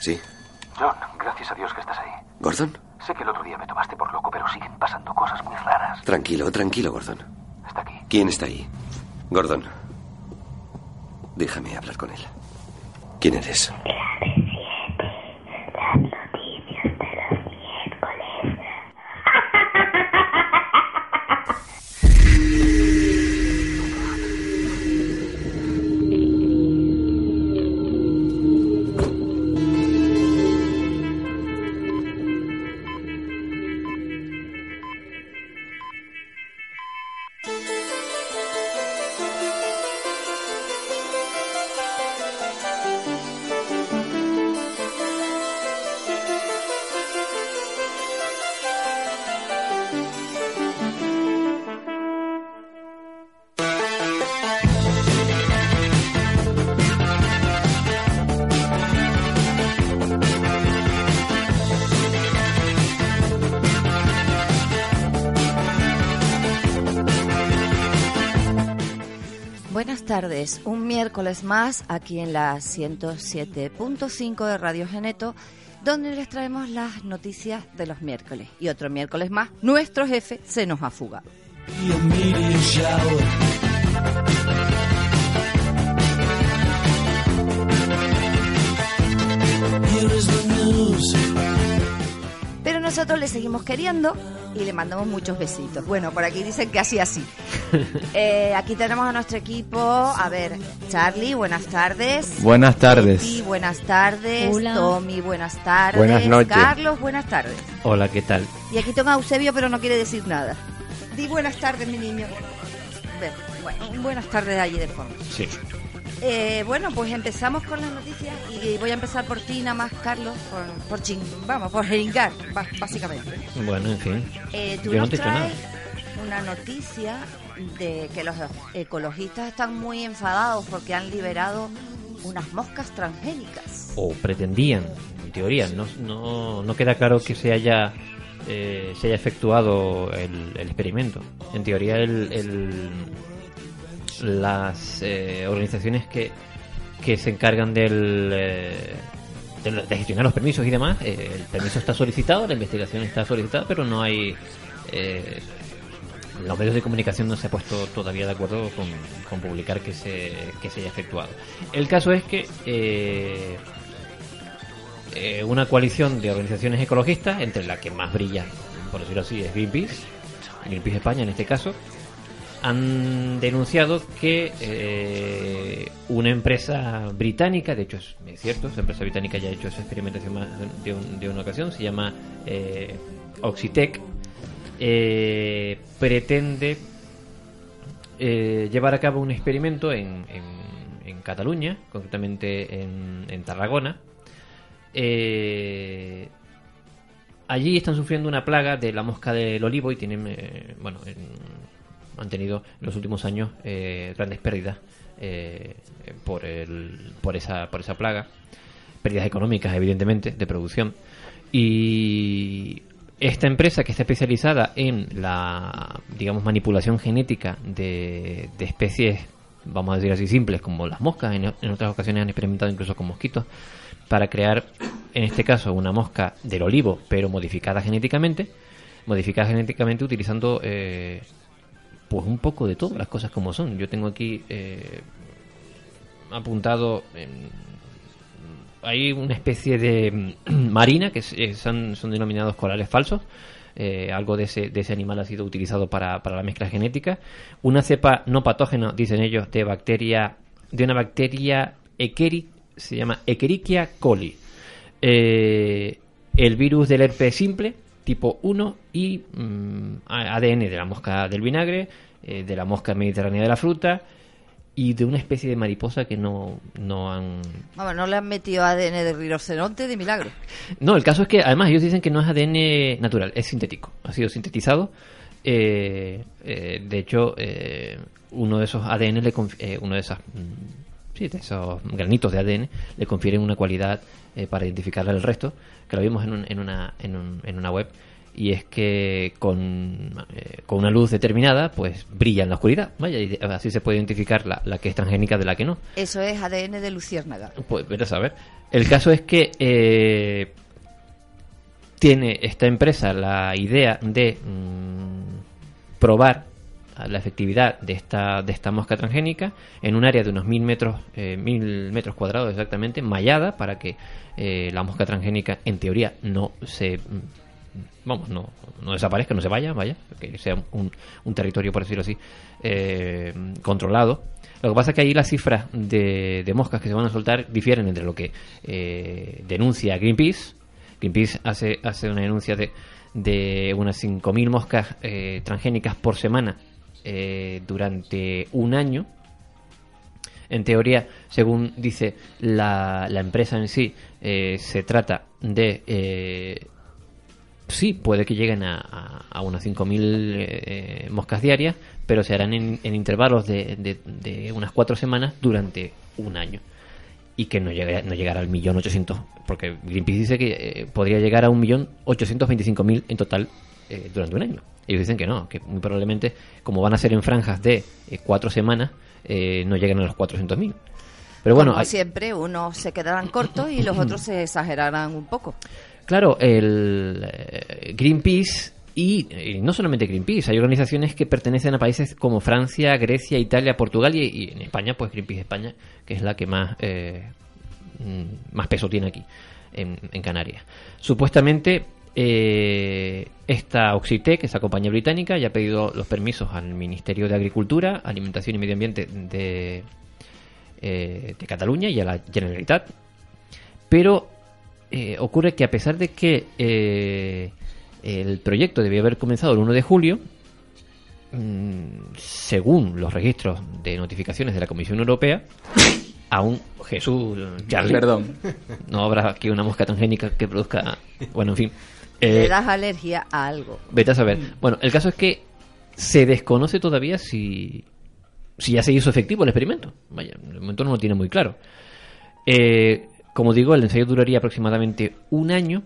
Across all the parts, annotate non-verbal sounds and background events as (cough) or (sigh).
Sí. John, gracias a Dios que estás ahí. ¿Gordon? Sé que el otro día me tomaste por loco, pero siguen pasando cosas muy raras. Tranquilo, tranquilo, Gordon. Está aquí. ¿Quién está ahí? Gordon. Déjame hablar con él. ¿Quién eres? Miércoles más aquí en la 107.5 de Radio Geneto, donde les traemos las noticias de los miércoles. Y otro miércoles más, nuestro jefe se nos ha fugado. Pero nosotros le seguimos queriendo y le mandamos muchos besitos. Bueno, por aquí dicen que así, así. (laughs) Eh, aquí tenemos a nuestro equipo. A ver, Charlie, buenas tardes. Buenas tardes. Betty, buenas tardes. Hola. Tommy, buenas tardes. Buenas noches. Carlos, buenas tardes. Hola, ¿qué tal? Y aquí tengo a Eusebio, pero no quiere decir nada. Di buenas tardes, mi niño. Bueno, buenas tardes allí de fondo. Sí. Eh, bueno, pues empezamos con las noticias y voy a empezar por ti, nada más, Carlos, por, por ching, vamos, por jeringar, básicamente. Bueno, en fin. Eh, tú Yo no te traes una noticia de que los ecologistas están muy enfadados porque han liberado unas moscas transgénicas. O pretendían, en teoría. No, no, no queda claro que se haya eh, se haya efectuado el, el experimento. En teoría, el, el- las eh, organizaciones que, que se encargan del, eh, de, gestionar los permisos y demás, eh, el permiso está solicitado, la investigación está solicitada, pero no hay... eh, los medios de comunicación no se ha puesto todavía de acuerdo con, con publicar que se, que se haya efectuado. El caso es que eh, una coalición de organizaciones ecologistas, entre la que más brilla, por decirlo así, es Greenpeace, Greenpeace España en este caso, han denunciado que eh, una empresa británica, de hecho es, cierto, esa empresa británica ya ha hecho esa experimentación más de, un- de una ocasión, se llama eh, Oxitec, eh, pretende eh, llevar a cabo un experimento en, en- Cataluña, concretamente en, en Tarragona. Eh, allí están sufriendo una plaga de la mosca del olivo y tienen, eh, bueno, en- han tenido en los últimos años eh, grandes pérdidas eh, por, el, por, esa, por esa plaga. Pérdidas económicas, evidentemente, de producción. Y esta empresa que está especializada en la, digamos, manipulación genética de, de especies, vamos a decir así, simples, como las moscas, en, otras ocasiones han experimentado incluso con mosquitos, para crear, en este caso, una mosca del olivo, pero modificada genéticamente, modificada genéticamente utilizando eh, pues un poco de todo, las cosas como son. Yo tengo aquí eh, apuntado, hay una especie de mm, (clears throat) marina que eh, son, son denominados corales falsos. Eh, algo de ese, de ese animal ha sido utilizado para, para la mezcla genética. Una cepa no patógena, dicen ellos, de bacteria, de una bacteria Escheri- se llama Escherichia coli. El virus del herpes simple, tipo 1, y mm, ADN de la mosca del vinagre, eh, de la mosca mediterránea de la fruta, y de una especie de mariposa que no, no han... Vamos, no le han metido ADN de rinoceronte de milagro. (laughs) No, el caso es que además ellos dicen que no es ADN natural, es sintético, ha sido sintetizado. Eh, eh, de hecho, eh, uno de esos ADN, le uno de esas... mm, Sí, de esos granitos de ADN le confieren una cualidad eh, para identificar al resto, que lo vimos en, un- en, una, en, un- en una web, y es que con, eh, con una luz determinada, pues brilla en la oscuridad. Vaya, y así se puede identificar la, la que es transgénica de la que no. Eso es ADN de luciérnaga. Pues vete a saber. El caso es que eh, tiene esta empresa la idea de mm, probar la efectividad de esta de esta mosca transgénica en un área de unos mil metros eh, mil metros cuadrados exactamente mallada para que eh, la mosca transgénica en teoría no se vamos no, no desaparezca no se vaya vaya que sea un, un territorio por decirlo así eh, controlado lo que pasa es que ahí las cifras de, de moscas que se van a soltar difieren entre lo que denuncia Greenpeace. Greenpeace hace, hace una denuncia de, de unas 5.000 moscas transgénicas por semana eh, durante un año. En teoría, según dice la, la empresa en sí, eh, se trata de... eh, sí, puede que lleguen a, a, a unas 5.000 eh, moscas diarias, pero se harán en, en intervalos de, de- unas cuatro semanas durante un año. Y que no, llegue, no llegará al millón ochocientos, porque Greenpeace dice que eh, podría llegar a un millón ochocientos veinticinco mil en total eh, durante un año. Ellos dicen que no, que muy probablemente, como van a ser en franjas de eh, cuatro semanas, eh, no lleguen a los 400.000. Pero bueno, Como hay- siempre, unos se quedarán cortos y los (clears throat) otros se exagerarán un poco. Claro, el Greenpeace y, y no solamente Greenpeace, hay organizaciones que pertenecen a países como Francia, Grecia, Italia, Portugal y, y en España, pues Greenpeace España, que es la que más, eh, mm, más peso tiene aquí, en, en Canarias. Supuestamente, eh, esta Oxitec, esa compañía británica, ya ha pedido los permisos al Ministerio de Agricultura, Alimentación y Medio Ambiente de, eh, de Cataluña y a la Generalitat, pero eh, ocurre que a pesar de que eh, el proyecto debía haber comenzado el 1 de julio, mm, según los registros de notificaciones de la Comisión Europea, (laughs) aún Jesús, Charlie, Perdón. no habrá aquí una mosca transgénica que produzca, bueno, en fin. Eh, Le das alergia a algo. Vete a saber. Bueno, el caso es que se desconoce todavía si, si ya se hizo efectivo el experimento. Vaya, de momento no lo tiene muy claro. Eh, como digo, el ensayo duraría aproximadamente un año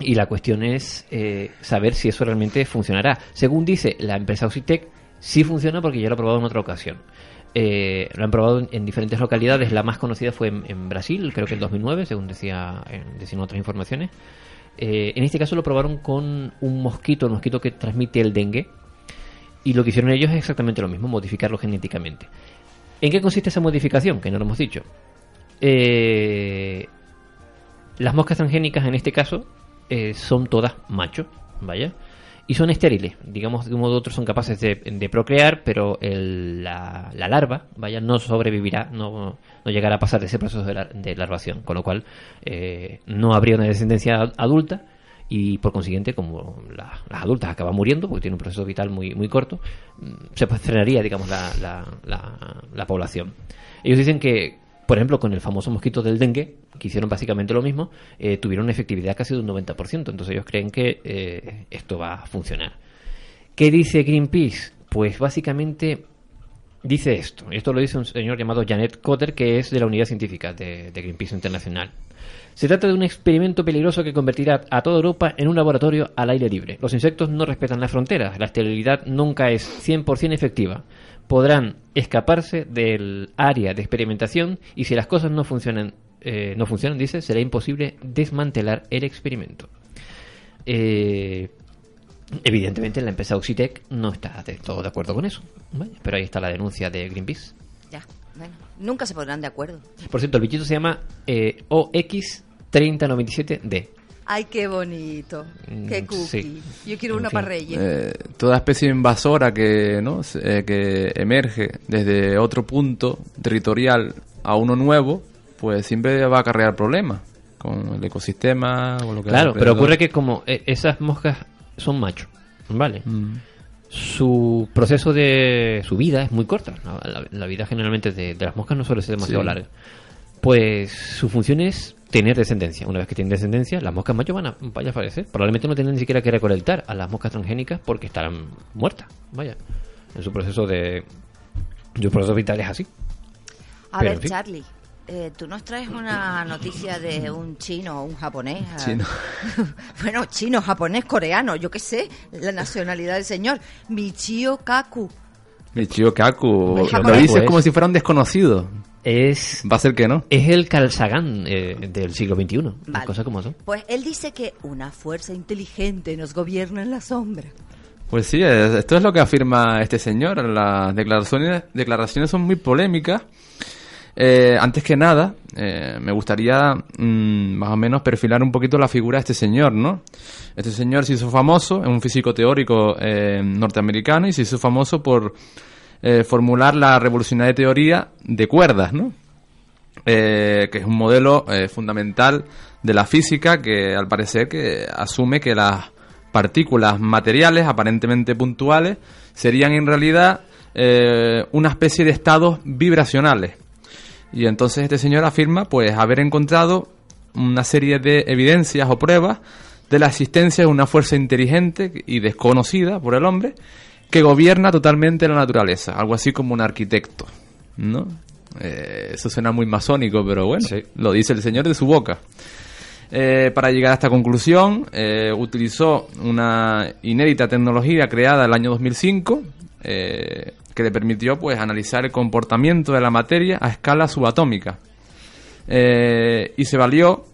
y la cuestión es eh, saber si eso realmente funcionará. Según dice la empresa Oxitec, sí funciona porque ya lo ha probado en otra ocasión. Eh, lo han probado en, en diferentes localidades. La más conocida fue en, en Brasil, creo que en 2009, según decía, eh, decían otras informaciones. Eh, en este caso lo probaron con un mosquito, el mosquito que transmite el dengue. Y lo que hicieron ellos es exactamente lo mismo, modificarlo genéticamente. ¿En qué consiste esa modificación? Que no lo hemos dicho. Eh, las moscas transgénicas en este caso eh, son todas machos, vaya, y son estériles. Digamos, de un modo u otro son capaces de, de procrear, pero el- la, la larva, vaya, no sobrevivirá, no, no llegará a pasar ese proceso de, la- de larvación, con lo cual eh, no habría una descendencia adulta y por consiguiente, como la- las adultas acaban muriendo, porque tienen un proceso vital muy, muy corto, mm, se pues frenaría, digamos, la- la población. Ellos dicen que, por ejemplo, con el famoso mosquito del dengue, que hicieron básicamente lo mismo, eh, tuvieron una efectividad casi de un 90%. Entonces ellos creen que eh, esto va a funcionar. ¿Qué dice Greenpeace? Pues básicamente dice esto. Esto lo dice un señor llamado Janet Cotter, que es de la unidad científica de, de Greenpeace Internacional. Se trata de un experimento peligroso que convertirá a toda Europa en un laboratorio al aire libre. Los insectos no respetan las fronteras, la esterilidad nunca es 100% efectiva. Podrán escaparse del área de experimentación y si las cosas no funcionan, eh, no funcionan, dice, será imposible desmantelar el experimento. Eh, evidentemente la empresa Oxitec no está de todo de acuerdo con eso, ¿vale? pero ahí está la denuncia de Greenpeace. Ya, bueno, nunca se pondrán de acuerdo. Por cierto, el bichito se llama eh, OX3097D. Ay, qué bonito. Mm, Qué cookie. sí. Yo quiero En una fin. para Reyes. Eh, toda especie invasora que, ¿no? Eh, que emerge desde otro punto territorial a uno nuevo, pues siempre va a acarrear problemas con el ecosistema o lo que Claro, pero ocurre que como eh, esas moscas son machos, ¿vale? Mm. su proceso de su vida es muy corta. La, la- la vida generalmente de, de las moscas no suele ser demasiado Sí. larga. Pues su función es tener descendencia. Una vez que tienen descendencia, las moscas machos van a, vaya a fallecer. Probablemente no tienen ni siquiera que recolectar a las moscas transgénicas porque estarán muertas. Vaya. En su proceso de. Su proceso vital es así. A Pero, ver, en fin. Charlie, eh, tú nos traes una noticia de un chino o un japonés. Chino. (laughs) bueno, chino, japonés, coreano, yo qué sé, la nacionalidad del señor. Michio Kaku. Michio Kaku. Lo dices es- como si fuera un desconocido. Es. Va a ser que no. Es el Kalsagan eh, del siglo XXI. Las cosas como son. Pues él dice que una fuerza inteligente nos gobierna en la sombra. Pues sí, es- esto es lo que afirma este señor. Las declaraciones, declaraciones son muy polémicas. Eh, antes que nada, eh, me gustaría mm, más o menos perfilar un poquito la figura de este señor, ¿no? Este señor se hizo famoso, es un físico teórico eh, norteamericano y se hizo famoso por eh, formular la revolucionaria teoría de cuerdas, ¿no? eh, que es un modelo eh, fundamental de la física que al parecer que asume que las partículas materiales aparentemente puntuales serían en realidad una especie de estados vibracionales. Y entonces este señor afirma pues haber encontrado una serie de evidencias o pruebas de la existencia de una fuerza inteligente y desconocida por el hombre que gobierna totalmente la naturaleza, algo así como un arquitecto, ¿no? Eh, eso suena muy masónico, pero bueno, Sí. lo dice el señor de su boca. Eh, para llegar a esta conclusión, eh, utilizó una inédita tecnología creada en el año 2005 eh, que le permitió pues analizar el comportamiento de la materia a escala subatómica. Y se valió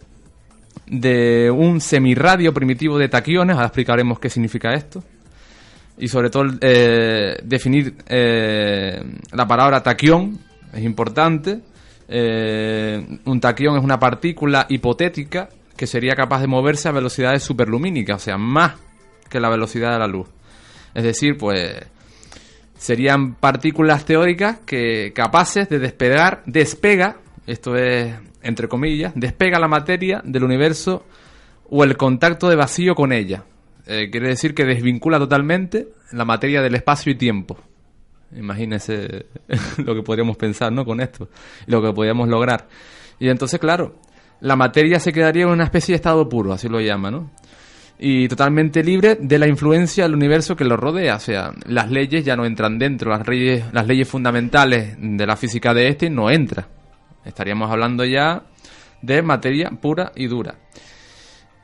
de un semirradio primitivo de taquiones, ahora explicaremos qué significa esto. Y sobre todo eh, definir eh, la palabra taquión es importante. Eh, un taquión es una partícula hipotética que sería capaz de moverse a velocidades superlumínicas, o sea, más que la velocidad de la luz. Es decir, pues serían partículas teóricas que capaces de despegar, despega, esto es entre comillas, despega la materia del universo o el contacto de vacío con ella. Eh, quiere decir que desvincula totalmente la materia del espacio y tiempo. Imagínese (laughs) lo que podríamos pensar, ¿no? Con esto, lo que podríamos lograr. Y entonces, claro, la materia se quedaría en una especie de estado puro, así lo llama, ¿no? y totalmente libre de la influencia del universo que lo rodea. O sea, las leyes ya no entran dentro, las leyes, las leyes fundamentales de la física de este no entran. Estaríamos hablando ya de materia pura y dura.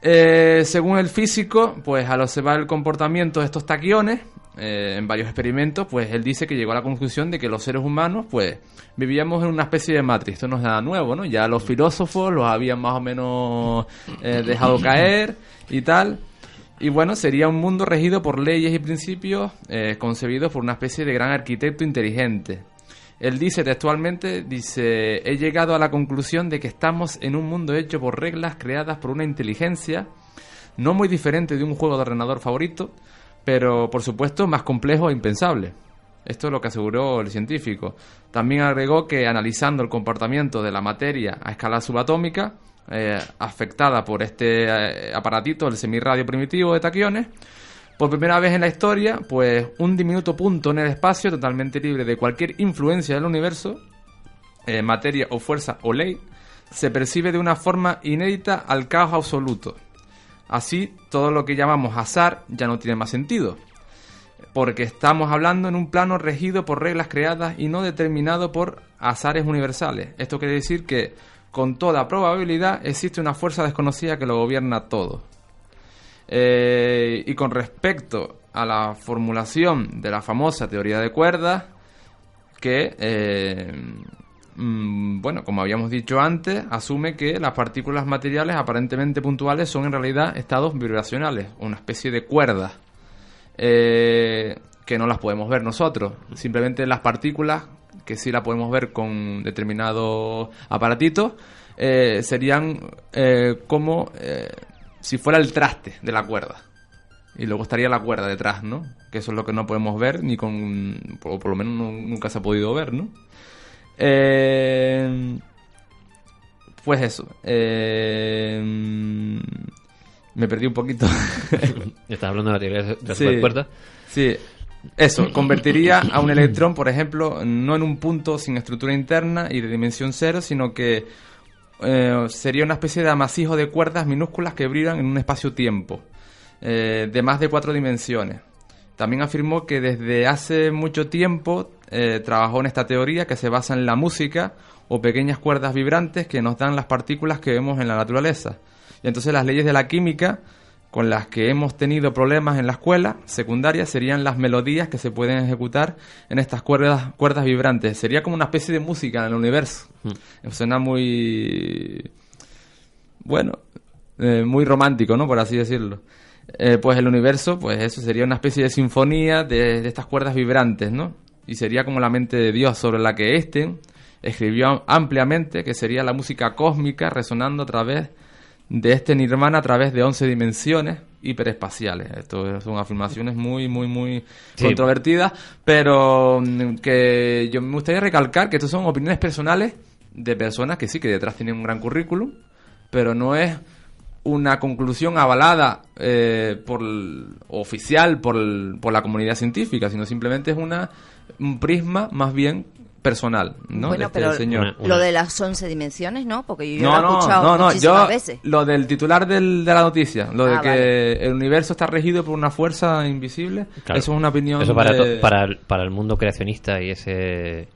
Eh, según el físico, pues al observar el comportamiento de estos taquiones, eh, en varios experimentos, pues él dice que llegó a la conclusión de que los seres humanos, pues, vivíamos en una especie de matriz. Esto no es nada nuevo, ¿no? Ya los filósofos los habían más o menos eh, dejado caer y tal. Y bueno, sería un mundo regido por leyes y principios eh, concebidos por una especie de gran arquitecto inteligente. Él dice textualmente, dice, he llegado a la conclusión de que estamos en un mundo hecho por reglas creadas por una inteligencia no muy diferente de un juego de ordenador favorito, pero por supuesto más complejo e impensable. Esto es lo que aseguró el científico. También agregó que analizando el comportamiento de la materia a escala subatómica, eh, afectada por este eh, aparatito, el semirradio primitivo de taquiones, por primera vez en la historia, pues un diminuto punto en el espacio totalmente libre de cualquier influencia del universo, eh, materia o fuerza o ley, se percibe de una forma inédita al caos absoluto. Así, todo lo que llamamos azar ya no tiene más sentido, porque estamos hablando en un plano regido por reglas creadas y no determinado por azares universales. Esto quiere decir que, con toda probabilidad, existe una fuerza desconocida que lo gobierna todo. Eh, y con respecto a la formulación de la famosa teoría de cuerdas, que, eh, mm, bueno, como habíamos dicho antes, asume que las partículas materiales aparentemente puntuales son en realidad estados vibracionales, una especie de cuerdas, eh, que no las podemos ver nosotros. Simplemente las partículas, que sí las podemos ver con determinados aparatitos, eh, serían eh, como si fuera el traste de la cuerda. Y luego estaría la cuerda detrás, ¿no? Que eso es lo que no podemos ver, ni con. O por lo menos no- nunca se ha podido ver, ¿no? Eh, pues eso. eh, me perdí un poquito. (laughs) Estás hablando de la teoría de la Sí. supercuerda. Sí. Eso, convertiría a un electrón, por ejemplo, no en un punto sin estructura interna y de dimensión cero, sino que eh, sería una especie de amasijo de cuerdas minúsculas que brillan en un espacio-tiempo eh, de más de cuatro dimensiones. También afirmó que desde hace mucho tiempo eh, trabajó en esta teoría que se basa en la música o pequeñas cuerdas vibrantes que nos dan las partículas que vemos en la naturaleza. Y entonces las leyes de la química con las que hemos tenido problemas en la escuela secundaria serían las melodías que se pueden ejecutar en estas cuerdas, cuerdas vibrantes. Sería como una especie de música en el universo. Mm. Suena muy... Bueno, eh, muy romántico, ¿no? Por así decirlo. Eh, pues el universo, pues eso sería una especie de sinfonía de, de estas cuerdas vibrantes, ¿no? Y sería como la mente de Dios sobre la que éste escribió ampliamente, que sería la música cósmica resonando a través de este nirvana a través de 11 dimensiones hiperespaciales. Esto son afirmaciones muy, muy, muy Sí. controvertidas, pero mm, que yo me gustaría recalcar que estas son opiniones personales de personas que sí, que detrás tienen un gran currículum, pero no es una conclusión avalada eh, por el- oficial por, el- por la comunidad científica, sino simplemente es una un prisma más bien personal, ¿no? Bueno, de este pero señor. Una- una- lo de las 11 dimensiones, ¿no? Porque yo No, lo he no, escuchado no, no, muchísimas yo veces. lo del titular del- de la noticia, lo de Ah, que vale. el universo está regido por una fuerza invisible, Claro. eso es una opinión Eso para, de- to- para, el- para el mundo creacionista y ese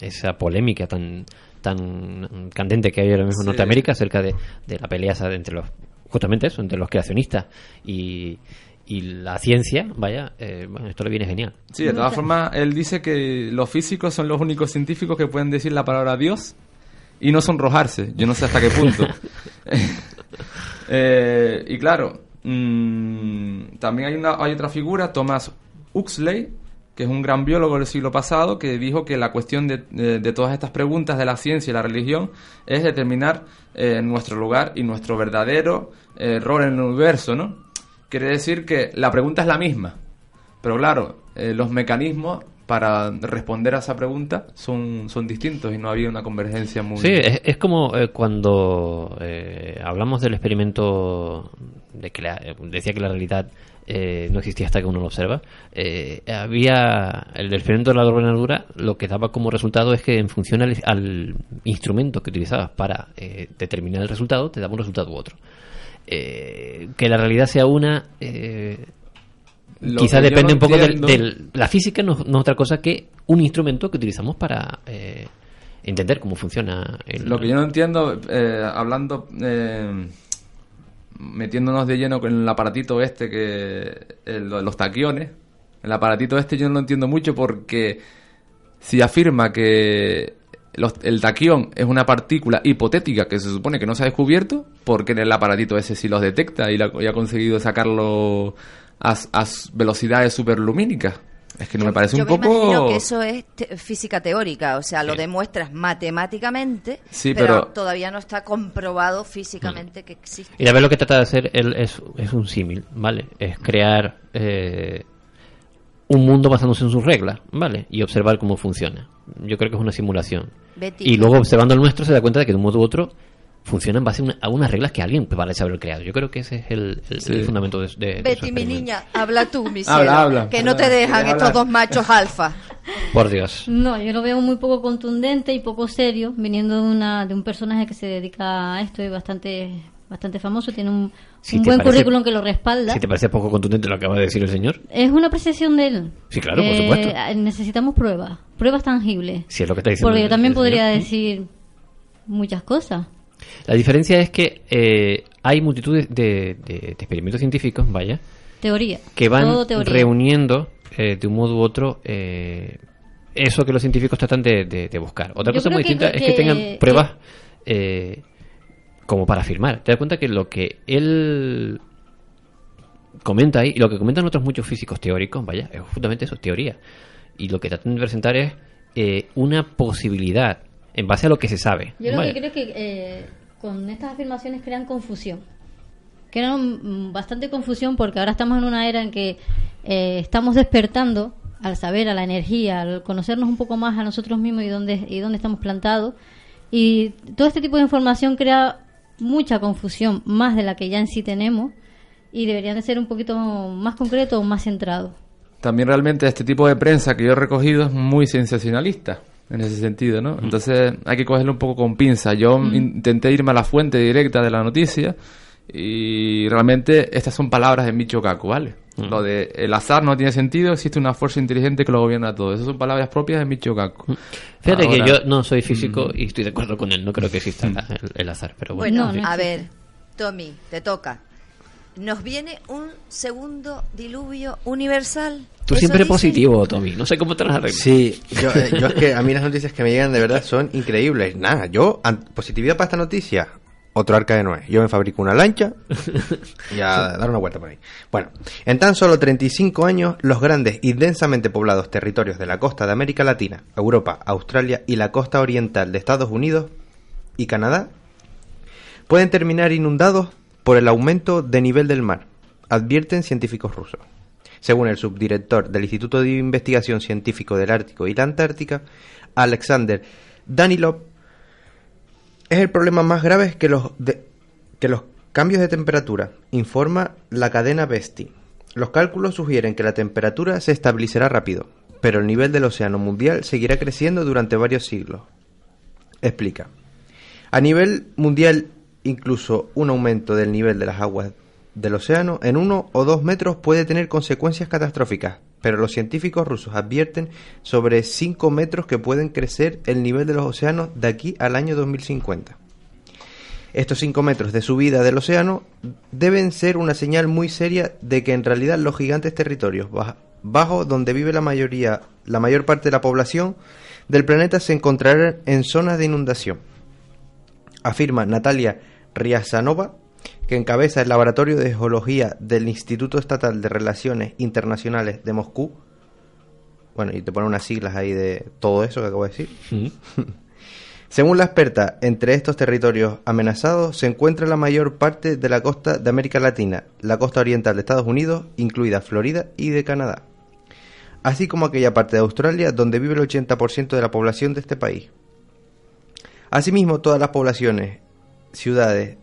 esa polémica tan tan candente que hay ahora mismo en Sí. Norteamérica acerca de, de la pelea entre los justamente eso entre los creacionistas y, y la ciencia vaya eh, bueno esto le viene genial Sí, de todas formas, él dice que los físicos son los únicos científicos que pueden decir la palabra Dios y no sonrojarse. Yo no sé hasta qué punto. (laughs) Eh, y claro, mm, también hay, una, hay otra figura, Thomas Huxley, que es un gran biólogo del siglo pasado, que dijo que la cuestión de, de- de todas estas preguntas de la ciencia y la religión es determinar eh, nuestro lugar y nuestro verdadero eh, rol en el universo, ¿no? Quiere decir que la pregunta es la misma, pero claro, eh, los mecanismos para responder a esa pregunta son, son distintos y no había una convergencia muy... Sí, es, como eh, cuando eh, hablamos del experimento de que la- eh, decía que la realidad eh, no existía hasta que uno lo observa. eh, había el experimento de la ordenadura, lo que daba como resultado es que en función al, al instrumento que utilizabas para eh, determinar el resultado, te daba un resultado u otro. Eh, que la realidad sea una, eh, Lo quizá que yo depende un poco del- la física no, no es otra cosa que un instrumento que utilizamos para eh, entender cómo funciona el, Lo que yo no entiendo, eh, hablando, eh, metiéndonos de lleno con el aparatito este, que el- de los taquiones, el aparatito este yo no lo entiendo mucho porque si afirma que los- el taquión es una partícula hipotética que se supone que no se ha descubierto, porque en el aparatito ese sí los detecta y, la- y ha conseguido sacarlo a, a velocidades superlumínicas. Es que no me parece Yo un me poco... imagino que eso es te- física teórica, o sea, lo Sí. demuestras matemáticamente, Sí, pero, pero- todavía no está comprobado físicamente que existe. Y a ver lo que trata de hacer él es, es un símil, ¿vale? Es crear eh, un mundo basándose en sus reglas, ¿vale? Y observar cómo funciona. Yo creo que es una simulación. Betty. Y luego observando el nuestro se da cuenta de que de un modo u otro funciona en base a, una- a unas reglas que alguien parece haber creado. Yo creo que ese es el, el- Sí. el fundamento de, de- Betty, mi niña, habla tú, mi Habla, cielo, habla. que no te dejan ¿Quieres estos hablar? dos machos alfa. Por Dios. No, yo lo veo muy poco contundente y poco serio, viniendo de, una, de un personaje que se dedica a esto y bastante, bastante famoso, tiene un, Si un te buen parece- currículum que lo respalda. Si te parece poco contundente lo que acaba de decir el señor, Es una apreciación de él. Sí, claro, por Eh, supuesto. Necesitamos pruebas, pruebas tangibles. si es lo que está diciendo. Porque yo también señor. podría decir muchas cosas. La diferencia es que eh, hay multitud de, de- de experimentos científicos, vaya, Teoría. que van teoría. reuniendo eh, de un modo u otro eh, eso que los científicos tratan de, buscar. Otra Yo cosa muy que- distinta es que tengan pruebas eh, como para afirmar. Te das cuenta que lo que él comenta ahí, y lo que comentan otros muchos físicos teóricos, vaya, es justamente eso, teoría. Y lo que tratan de presentar es eh, una posibilidad en base a lo que se sabe. Yo lo que creo es que eh, con estas afirmaciones crean confusión. Crean bastante confusión porque ahora estamos en una era en que eh, estamos despertando al saber, a la energía, al conocernos un poco más a nosotros mismos y dónde, y dónde estamos plantados. Y todo este tipo de información crea mucha confusión, más de la que ya en sí tenemos, y deberían de ser un poquito más concretos o más centrados. también realmente este tipo de prensa que yo he recogido es muy sensacionalista en ese sentido, ¿no? Entonces hay que cogerlo un poco con pinza. Yo intenté irme a la fuente directa de la noticia y realmente estas son palabras de Micho Kaku, ¿vale? Lo de el azar no tiene sentido, existe una fuerza inteligente que lo gobierna todo. Esas son palabras propias de Micho Kaku. Fíjate que yo no soy físico y estoy de acuerdo con él. No creo que exista el, el azar, pero bueno. Bueno, No, no a ver, Tommy, te toca. Nos viene un segundo diluvio universal. Tú ¿Eso siempre dice? positivo, Tommy. No sé cómo te las arreglas. Sí, yo, eh, yo es que a mí las noticias que me llegan de verdad son increíbles. Nada, yo, positividad para esta noticia, otro arca de Noé. Yo me fabrico una lancha (laughs) y a dar una vuelta por ahí. Bueno, en tan solo 35 años, los grandes y densamente poblados territorios de la costa de América Latina, Europa, Australia y la costa oriental de Estados Unidos y Canadá pueden terminar inundados por el aumento de nivel del mar, advierten científicos rusos. Según el subdirector del Instituto de Investigación Científico del Ártico y la Antártica, Alexander Danilov, es el problema más grave que los, de- que los cambios de temperatura, informa la cadena Vesti. Los cálculos sugieren que la temperatura se estabilizará rápido, pero el nivel del océano mundial seguirá creciendo durante varios siglos. Explica. A nivel mundial, incluso un aumento del nivel de las aguas del océano en uno o dos metros puede tener consecuencias catastróficas, pero los científicos rusos advierten sobre 5 metros que pueden crecer el nivel de los océanos de aquí al año 2050. Estos 5 metros de subida del océano deben ser una señal muy seria de que en realidad los gigantes territorios bajo donde vive la mayoría, la mayor parte de la población del planeta se encontrarán en zonas de inundación afirma Natalia Riazanova, que encabeza el Laboratorio de Geología del Instituto Estatal de Relaciones Internacionales de Moscú. Bueno, y te pone unas siglas ahí de todo eso que acabo de decir. (laughs) Según la experta, entre estos territorios amenazados se encuentra la mayor parte de la costa de América Latina, la costa oriental de Estados Unidos, incluida Florida y de Canadá, así como aquella parte de Australia donde vive el 80% de la población de este país. Asimismo, todas las poblaciones, ciudades,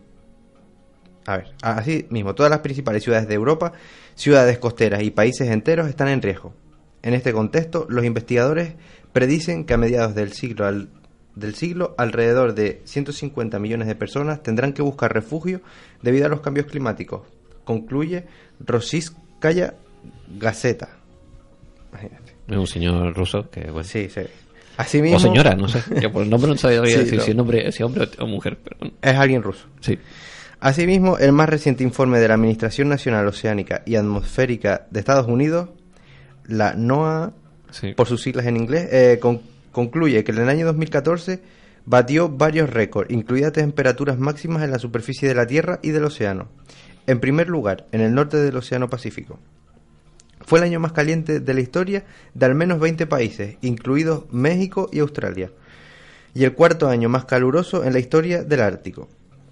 a ver, asimismo, todas las principales ciudades de Europa, ciudades costeras y países enteros están en riesgo. En este contexto, los investigadores predicen que a mediados del siglo, al- del siglo alrededor de 150 millones de personas tendrán que buscar refugio debido a los cambios climáticos. Concluye Rosiskaya Gazeta. Imagínate. Es un señor ruso que, bueno. Sí, sí. Asimismo, O señora, no sé. Yo por el nombre no sabía (laughs) Sí, decir no. si, es nombre, si es hombre o mujer. Pero es alguien ruso. sí. Asimismo, el más reciente informe de la Administración Nacional Oceánica y Atmosférica de Estados Unidos, la NOAA, Sí. por sus siglas en inglés, eh, con- concluye que en el año 2014 batió varios récords, incluidas temperaturas máximas en la superficie de la Tierra y del océano. En primer lugar, en el norte del Océano Pacífico. Fue el año más caliente de la historia de al menos 20 países, incluidos México y Australia, y el cuarto año más caluroso en la historia del Ártico.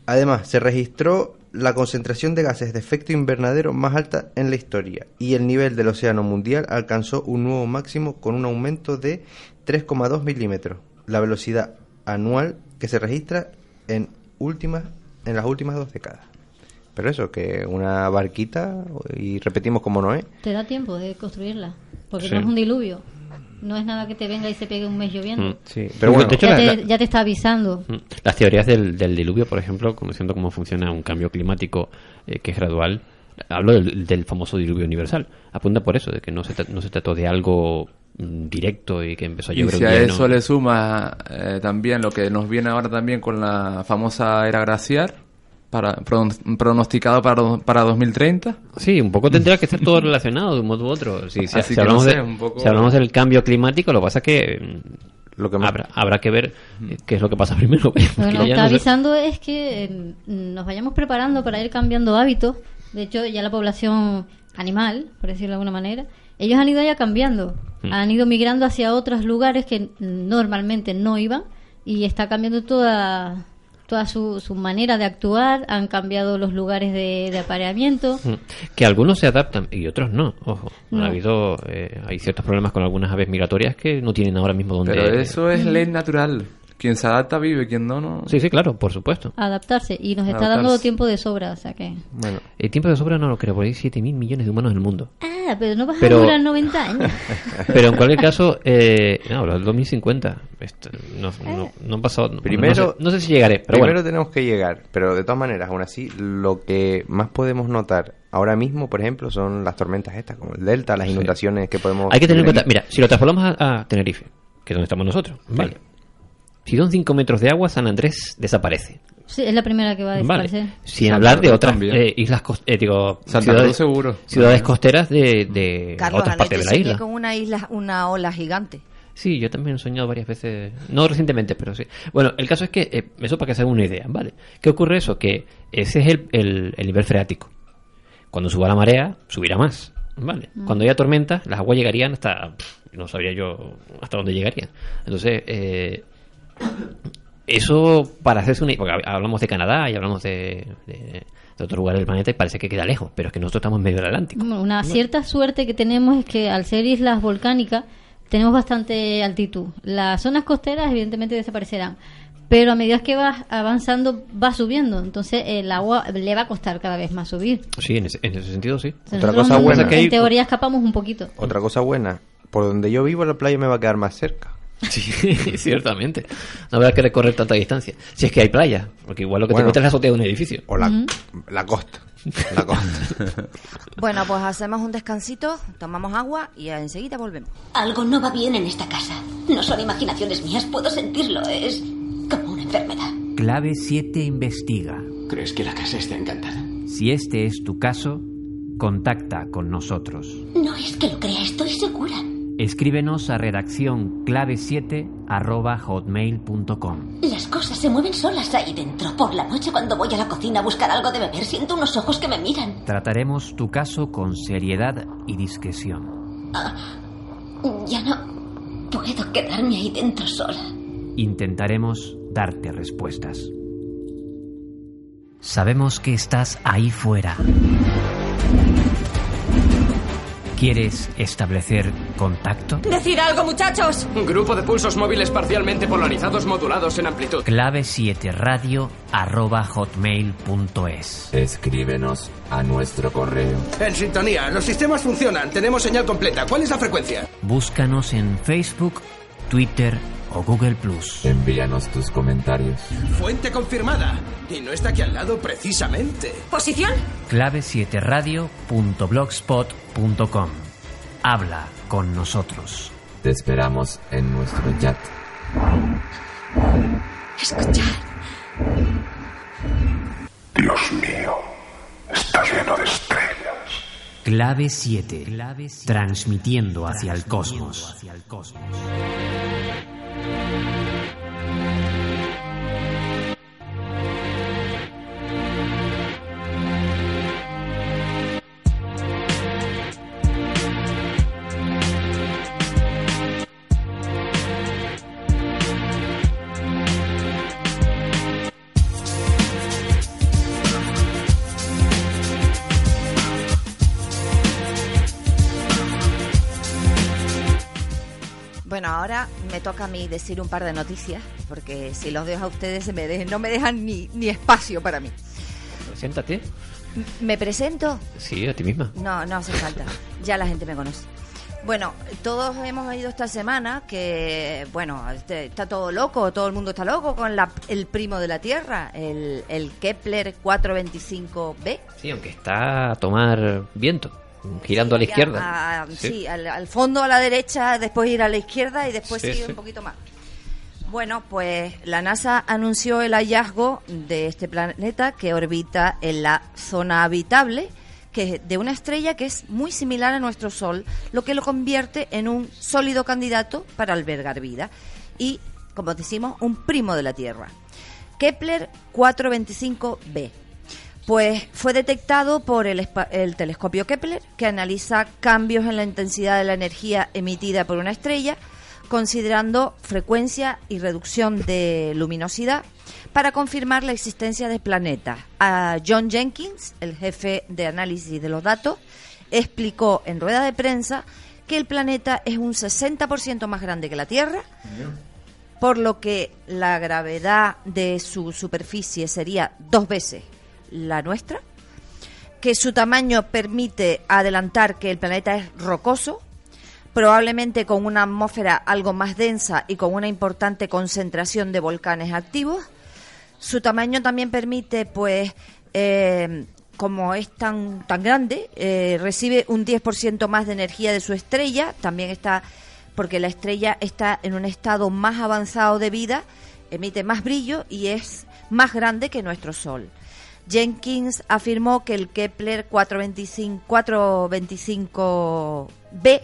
Además, se registró la concentración de gases de efecto invernadero más alta en la historia y el nivel del océano mundial alcanzó un nuevo máximo con un aumento de 3,2 milímetros, la velocidad anual que se registra en, últimas, en las últimas dos décadas. Pero eso, que una barquita, y repetimos como no es, Te da tiempo de construirla, porque Sí. no es un diluvio. No es nada que te venga y se pegue un mes lloviendo. Mm. sí, pero bueno, de hecho, ya, la- te, ya te está avisando. Mm. Las teorías del, del diluvio, por ejemplo, conociendo cómo funciona un cambio climático eh, que es gradual, hablo del, del famoso diluvio universal. Apunta por eso, de que no se, tra- no se trató de algo mm, directo y que empezó a Y llover si un a y eso no- le suma eh, también lo que nos viene ahora también con la famosa era glaciar, para, pron- pronosticado para, para 2030. Sí, un poco tendría que estar todo relacionado de un modo u otro. Si, si que hablamos no sé, de- un poco- si hablamos del cambio climático, lo que pasa es que mm, lo que más- habrá, habrá que ver eh, qué es lo que pasa (laughs) primero. Lo que nos está no sé- avisando es que eh, nos vayamos preparando para ir cambiando hábitos. De hecho, ya la población animal, por decirlo de alguna manera, ellos han ido ya cambiando. Mm. Han ido migrando hacia otros lugares que normalmente no iban y está cambiando toda toda su, su manera de actuar, han cambiado los lugares de, de apareamiento. Mm. Que algunos se adaptan y otros no. Ojo, No. ha habido, eh, hay ciertos problemas con algunas aves migratorias que no tienen ahora mismo donde. Pero eso es ley natural. quien se adapta vive, quien no, no. Sí, sí, claro, por supuesto. Adaptarse. Y nos está Adaptarse. dando tiempo de sobra, o sea que... Bueno, El tiempo de sobra no lo creo, porque hay 7.000 millones de humanos en el mundo. Ah, pero no vas Pero- a durar 90 años. (laughs) Pero en cualquier caso, eh, no, hablo del 2050. Esto, no, no, no han pasado. no- Primero- no, sé, no sé si llegaré, pero Primero bueno. tenemos que llegar, pero de todas maneras, aún así, lo que más podemos notar ahora mismo, por ejemplo, son las tormentas estas, como el delta, las inundaciones que podemos... Hay que tener en cuenta, mira, si lo trasladamos a, a Tenerife, que es donde estamos nosotros, vale. Si son 5 metros de agua, San Andrés desaparece. Sí, es la primera que va a Vale. desaparecer. Sin Santa hablar de otras eh, islas, eh, digo, Santa ciudades, Cruz seguro. ciudades costeras de, de Carlos, otras partes de la isla. con una isla, una ola gigante. Sí, yo también he soñado varias veces, no recientemente, pero sí. Bueno, el caso es que, eh, eso para que se hagan una idea, ¿vale? ¿Qué ocurre eso? Que ese es el, el- el nivel freático. Cuando suba la marea, subirá más, ¿vale? Cuando haya tormenta, las aguas llegarían hasta, pff, no sabría yo hasta dónde llegarían. Entonces, eh, eso para hacerse una... Porque hab- hablamos de Canadá y hablamos de, de, de otro lugar del planeta y parece que queda lejos, pero es que nosotros estamos en medio del Atlántico. Una cierta suerte que tenemos es que al ser islas volcánicas tenemos bastante altitud. Las zonas costeras evidentemente desaparecerán, pero a medida que vas avanzando va subiendo, entonces el agua le va a costar cada vez más subir. Sí, en ese, en ese sentido sí. Otra cosa buena. en Que hay- teoría escapamos un poquito. Otra cosa buena, por donde yo vivo la playa me va a quedar más cerca. Sí, (laughs) ciertamente. No habrá que recorrer tanta distancia. Si es que hay playa, porque igual lo que Bueno. te metes es la azotea de un edificio. O la, la costa. La costa. (laughs) Bueno, pues hacemos un descansito, tomamos agua y enseguida volvemos. Algo no va bien en esta casa. No son imaginaciones mías, puedo sentirlo. Es como una enfermedad. Clave 7 investiga. ¿Crees que la casa está encantada? Si este es tu caso, contacta con nosotros. No es que lo crea, estoy segura. Escríbenos a redacción clave7 arroba hotmail.com. Las cosas se mueven solas ahí dentro. Por la noche cuando voy a la cocina a buscar algo de beber, siento unos ojos que me miran. Trataremos tu caso con seriedad y discreción. Ya no puedo quedarme ahí dentro sola. Intentaremos darte respuestas. Sabemos que estás ahí fuera. ¿Quieres establecer contacto? ¡Decid algo, muchachos! Un grupo de pulsos móviles parcialmente polarizados modulados en amplitud. Clave 7 radio arroba hotmail.es. Escríbenos a nuestro correo. En sintonía, los sistemas funcionan, tenemos señal completa. ¿Cuál es la frecuencia? Búscanos en Facebook, Twitter o Google Plus. Envíanos tus comentarios. Fuente confirmada. Y no está aquí al lado precisamente. ¿Posición? Clave 7 radio.blogspot.com. Habla con nosotros. Te esperamos en nuestro chat. Escuchad. Dios mío, está lleno de estrellas. Clave 7. Transmitiendo hacia el cosmos. thank you Bueno, ahora me toca a mí decir un par de noticias, porque si los dejo a ustedes me no me dejan ni, ni espacio para mí. Siéntate. ¿Me presento? Sí, a ti misma. No, no hace falta. Ya la gente me conoce. Bueno, todos hemos oído esta semana que, bueno, este- está todo loco, todo el mundo está loco con la- el primo de la Tierra, el, el Kepler 425b. Sí, aunque está a tomar viento, girando a la izquierda. A- sí, al, al fondo a la derecha, después ir a la izquierda y después Sí, un poquito más. Bueno, pues la NASA anunció el hallazgo de este planeta que orbita en la zona habitable que de una estrella que es muy similar a nuestro Sol, lo que lo convierte en un sólido candidato para albergar vida y, como decimos, un primo de la Tierra. Kepler 425b. Pues fue detectado por el, el telescopio Kepler, que analiza cambios en la intensidad de la energía emitida por una estrella, considerando frecuencia y reducción de luminosidad, para confirmar la existencia de planetas. A John Jenkins, el jefe de análisis de los datos, explicó en rueda de prensa que el planeta es un 60% más grande que la Tierra por lo que la gravedad de su superficie sería dos veces la nuestra, que su tamaño permite adelantar que el planeta es rocoso, probablemente con una atmósfera algo más densa y con una importante concentración de volcanes activos. Su tamaño también permite, pues, eh, como es tan, tan grande, eh, recibe un 10% más de energía de su estrella, también está, porque la estrella está en un estado más avanzado de vida, emite más brillo y es más grande que nuestro Sol. Jenkins afirmó que el Kepler 425, 425b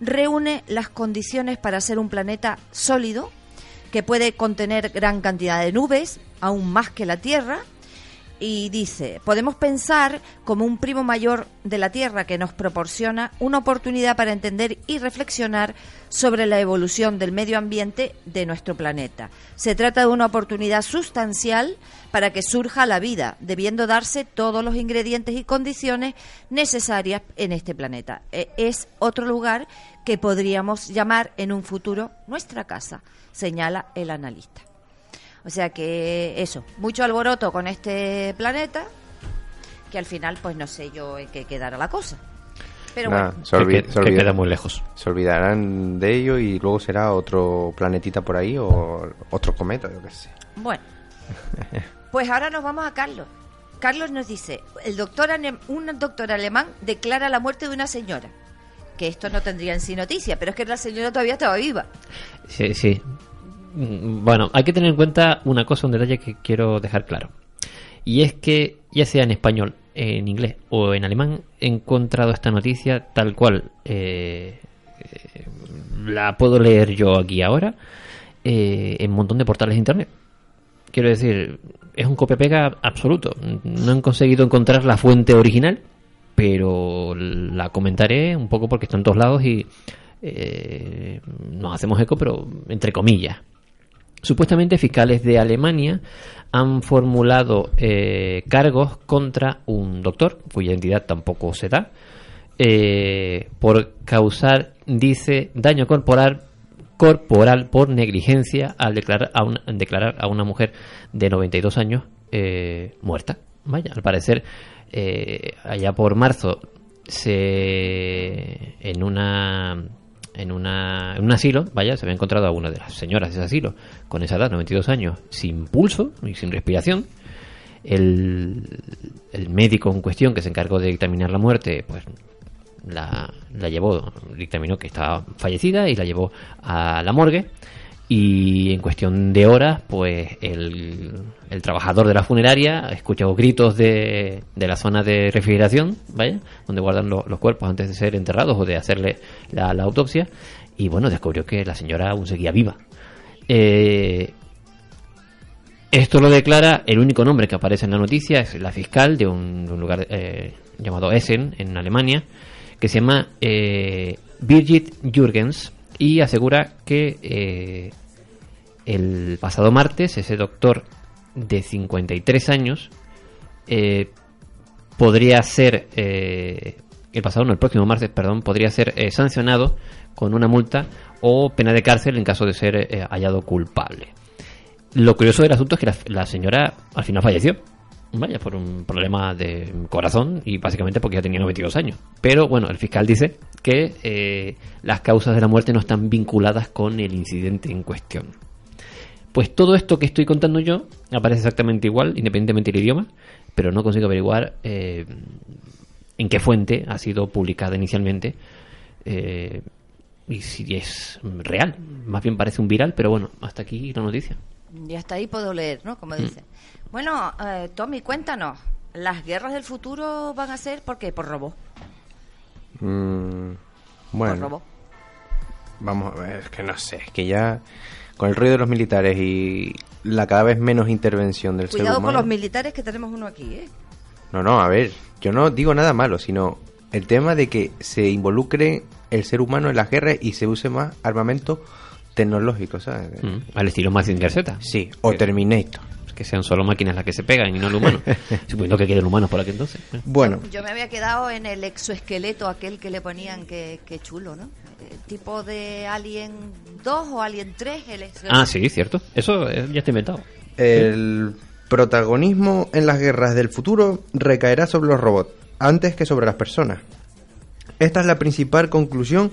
reúne las condiciones para ser un planeta sólido que puede contener gran cantidad de nubes, aún más que la Tierra, y dice, podemos pensar como un primo mayor de la Tierra que nos proporciona una oportunidad para entender y reflexionar sobre la evolución del medio ambiente de nuestro planeta. Se trata de una oportunidad sustancial para que surja la vida, debiendo darse todos los ingredientes y condiciones necesarias en este planeta. E- Es otro lugar que podríamos llamar en un futuro nuestra casa, señala el analista. O sea que eso, mucho alboroto con este planeta, que al final pues no sé yo en qué quedará la cosa. Pero bueno, se, olvi- Que- se que olvida- queda muy lejos. Se olvidarán de ello y luego será otro planetita por ahí o otro cometa, yo qué sé. bueno. (laughs) Pues ahora nos vamos a Carlos. Carlos nos dice, el doctor un doctor alemán declara la muerte de una señora. Que esto no tendría en sí noticia, pero es que la señora todavía estaba viva. Sí, sí. Mm, Bueno, hay que tener en cuenta una cosa, un detalle que quiero dejar claro. Y es que, ya sea en español, en inglés o en alemán, he encontrado esta noticia tal cual. eh, eh, la puedo leer yo aquí ahora eh, en un montón de portales de internet. Quiero decir, es un copia-pega absoluto. No he conseguido encontrar la fuente original, pero la comentaré un poco porque está en todos lados y eh, nos hacemos eco, pero entre comillas. Supuestamente fiscales de Alemania han formulado eh, cargos contra un doctor, cuya identidad tampoco se da, eh, por causar, dice, daño corporal corporal por negligencia al declarar a una, declarar a una mujer de 92 años eh, muerta. Vaya, al parecer, eh, allá por marzo, se en una en, una, en un asilo, vaya, se había encontrado a una de las señoras de ese asilo con esa edad, 92 años, sin pulso y sin respiración. El, el médico en cuestión que se encargó de dictaminar la muerte, pues la, la llevó, dictaminó que estaba fallecida y la llevó a la morgue. Y en cuestión de horas, pues el, trabajador de la funeraria escuchó gritos de, de la zona de refrigeración, vaya, donde guardan lo- los cuerpos antes de ser enterrados o de hacerle la, autopsia. Y bueno, descubrió que la señora aún seguía viva. Eh, esto lo declara el único nombre que aparece en la noticia, es la fiscal de un, de un lugar eh, llamado Essen, en Alemania, que se llama eh, Birgit Jürgens y asegura que eh, el pasado martes ese doctor de 53 años eh, podría ser, eh, el pasado no, el próximo martes, perdón, podría ser eh, sancionado con una multa o pena de cárcel en caso de ser eh, hallado culpable. Lo curioso del asunto es que la, la señora al final falleció. Vaya, por un problema de corazón y básicamente porque ya tenía 92 años. Pero bueno, el fiscal dice que eh, las causas de la muerte no están vinculadas con el incidente en cuestión. Pues todo esto que estoy contando yo aparece exactamente igual, independientemente del idioma, pero no consigo averiguar eh, en qué fuente ha sido publicada inicialmente eh, y si es real. Más bien parece un viral, pero bueno, hasta aquí la noticia. Y hasta ahí puedo leer, ¿no? Como dice. Bueno, eh, Tommy, cuéntanos. ¿Las guerras del futuro van a ser por qué? Por robo. Mm, Por bueno, robo. vamos a ver, es que no sé, es que ya con el ruido de los militares y la cada vez menos intervención del ser Cuidado humano. con los militares que tenemos uno aquí, ¿eh? No, no, a ver, yo no digo nada malo, sino el tema de que se involucre el ser humano en las guerras y se use más armamento tecnológico, ¿sabes? Mm, al estilo Mazinger Z. Sí, o Terminator. Que sean solo máquinas las que se pegan y no el humano. (laughs) Suponiendo que queden humanos por aquí entonces. Bueno, Yo me había quedado en el exoesqueleto aquel que le ponían, que, que chulo, ¿no? Eh, tipo de Alien 2 o Alien 3. El exo- Ah, sí, cierto. Eso eh, ya está inventado. el protagonismo en las guerras del futuro recaerá sobre los robots, antes que sobre las personas. Esta es la principal conclusión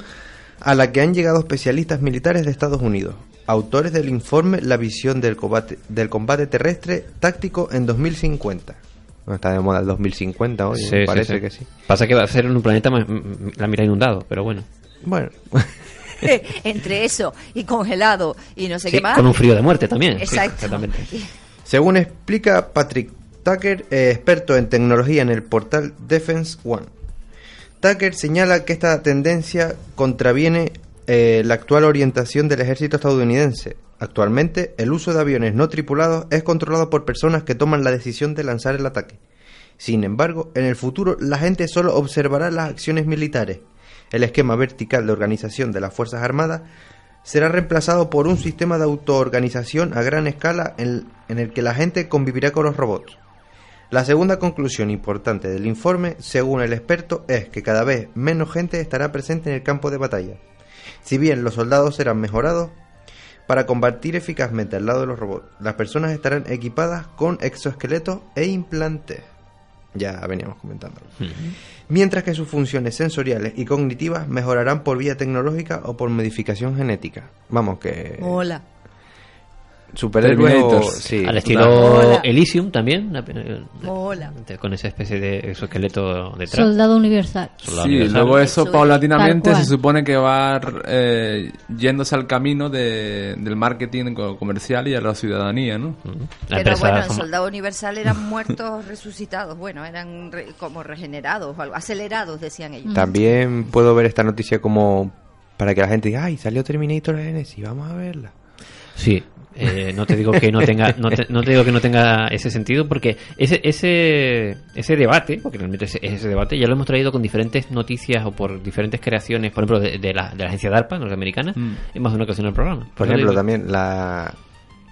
a la que han llegado especialistas militares de Estados Unidos, autores del informe La visión del combate, del combate terrestre táctico en 2050. No está de moda el 2050 hoy, Sí, sí, parece sí. que sí. Pasa que va a ser en un planeta más- la mitad inundado, pero bueno. Bueno, (laughs) Entre eso y congelado y no sé Sí, qué más. con un frío de muerte también. sí, Exacto. exactamente. Según explica Patrick Tucker, eh, experto en tecnología en el portal Defense One. Tucker señala que esta tendencia contraviene eh, la actual orientación del ejército estadounidense. Actualmente, el uso de aviones no tripulados es controlado por personas que toman la decisión de lanzar el ataque. Sin embargo, en el futuro la gente solo observará las acciones militares. El esquema vertical de organización de las Fuerzas Armadas será reemplazado por un sistema de autoorganización a gran escala en, en el que la gente convivirá con los robots. La segunda conclusión importante del informe, según el experto, es que cada vez menos gente estará presente en el campo de batalla. Si bien los soldados serán mejorados para combatir eficazmente al lado de los robots, las personas estarán equipadas con exoesqueletos e implantes. Ya veníamos comentándolo. Mientras que sus funciones sensoriales y cognitivas mejorarán por vía tecnológica o por modificación genética. Vamos, que Mola. Superhéroes o- sí, Al estilo Hola. Elysium también. la- eh. Con esa especie de exoesqueleto detrás. Soldado universal. Soldado Sí, universal. luego eso Eso es. paulatinamente se supone que va eh, yéndose al camino de, del marketing co- comercial y a la ciudadanía, ¿no? La Pero bueno, en Soldado Universal eran muertos (laughs) resucitados. Bueno, eran re- como regenerados o algo. Acelerados, decían ellos. También puedo ver esta noticia como para que la gente diga, ay, salió Terminator Genesis, vamos a verla. Sí, eh, no te digo que no tenga, no te, no te digo que no tenga ese sentido, porque ese, ese, ese debate, porque realmente ese, ese debate ya lo hemos traído con diferentes noticias o por diferentes creaciones, por ejemplo, de, de la, de la agencia DARPA norteamericana, Mm. en más de una ocasión en el programa. Por ejemplo, digo. también la,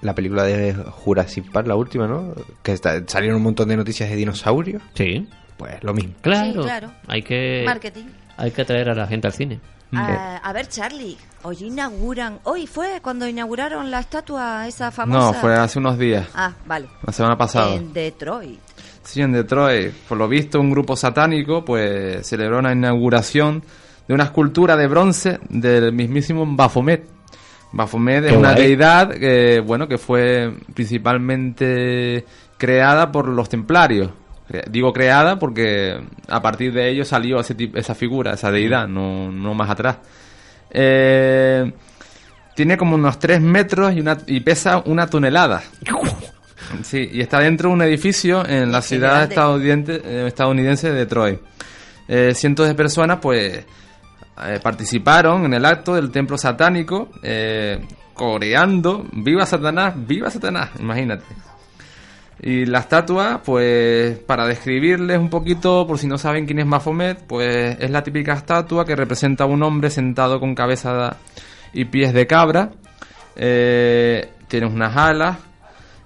la película de Jurassic Park, la última, ¿no? Que está- salieron un montón de noticias de dinosaurios. Sí, Pues lo mismo. claro. Sí, claro. Hay que, Marketing. hay que atraer a la gente al cine. Ah, a ver, Charlie, hoy inauguran. Hoy fue cuando inauguraron la estatua esa famosa. No, fue hace unos días, Ah, vale. la semana pasada. En Detroit. Sí, en Detroit. Por lo visto, un grupo satánico pues celebró una inauguración de una escultura de bronce del mismísimo Baphomet. Baphomet es una guay. deidad que, bueno, que fue principalmente creada por los templarios. Digo creada porque a partir de ello salió ese tip- esa figura, esa deidad, no, no más atrás. Eh, tiene como unos 3 metros y, una, y pesa una tonelada. (laughs) Sí, y está dentro de un edificio en la ciudad estadounidense, eh, estadounidense de Detroit. Eh, cientos de personas, pues, eh, participaron en el acto del templo satánico, eh, coreando ¡Viva Satanás! ¡Viva Satanás! Imagínate. Y la estatua, pues, para describirles un poquito, por si no saben quién es Baphomet, pues es la típica estatua que representa a un hombre sentado con cabeza y pies de cabra. Eh, tiene unas alas,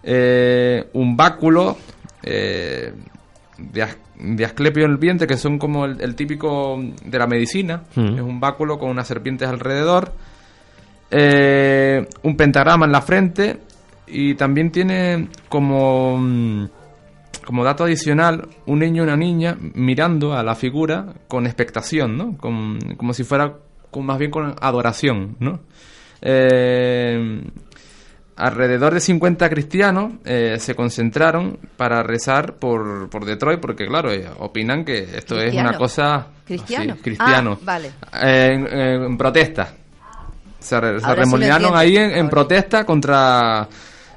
eh, un báculo eh, de, de asclepio en el vientre, que son como el, el típico de la medicina. Mm. Es un báculo con unas serpientes alrededor. Eh, un pentagrama en la frente. Y también tiene como, mm, como dato adicional un niño y una niña mirando a la figura con expectación, ¿no? Con- como si fuera con, más bien con adoración, ¿no? Eh, alrededor de 50 cristianos eh, se concentraron para rezar por, por Detroit porque claro eh, opinan que esto es una cosa ¿Cristiano? cristiano Ah, vale. Eh, en, protesta se, se sí entiendo. ahí en, protesta contra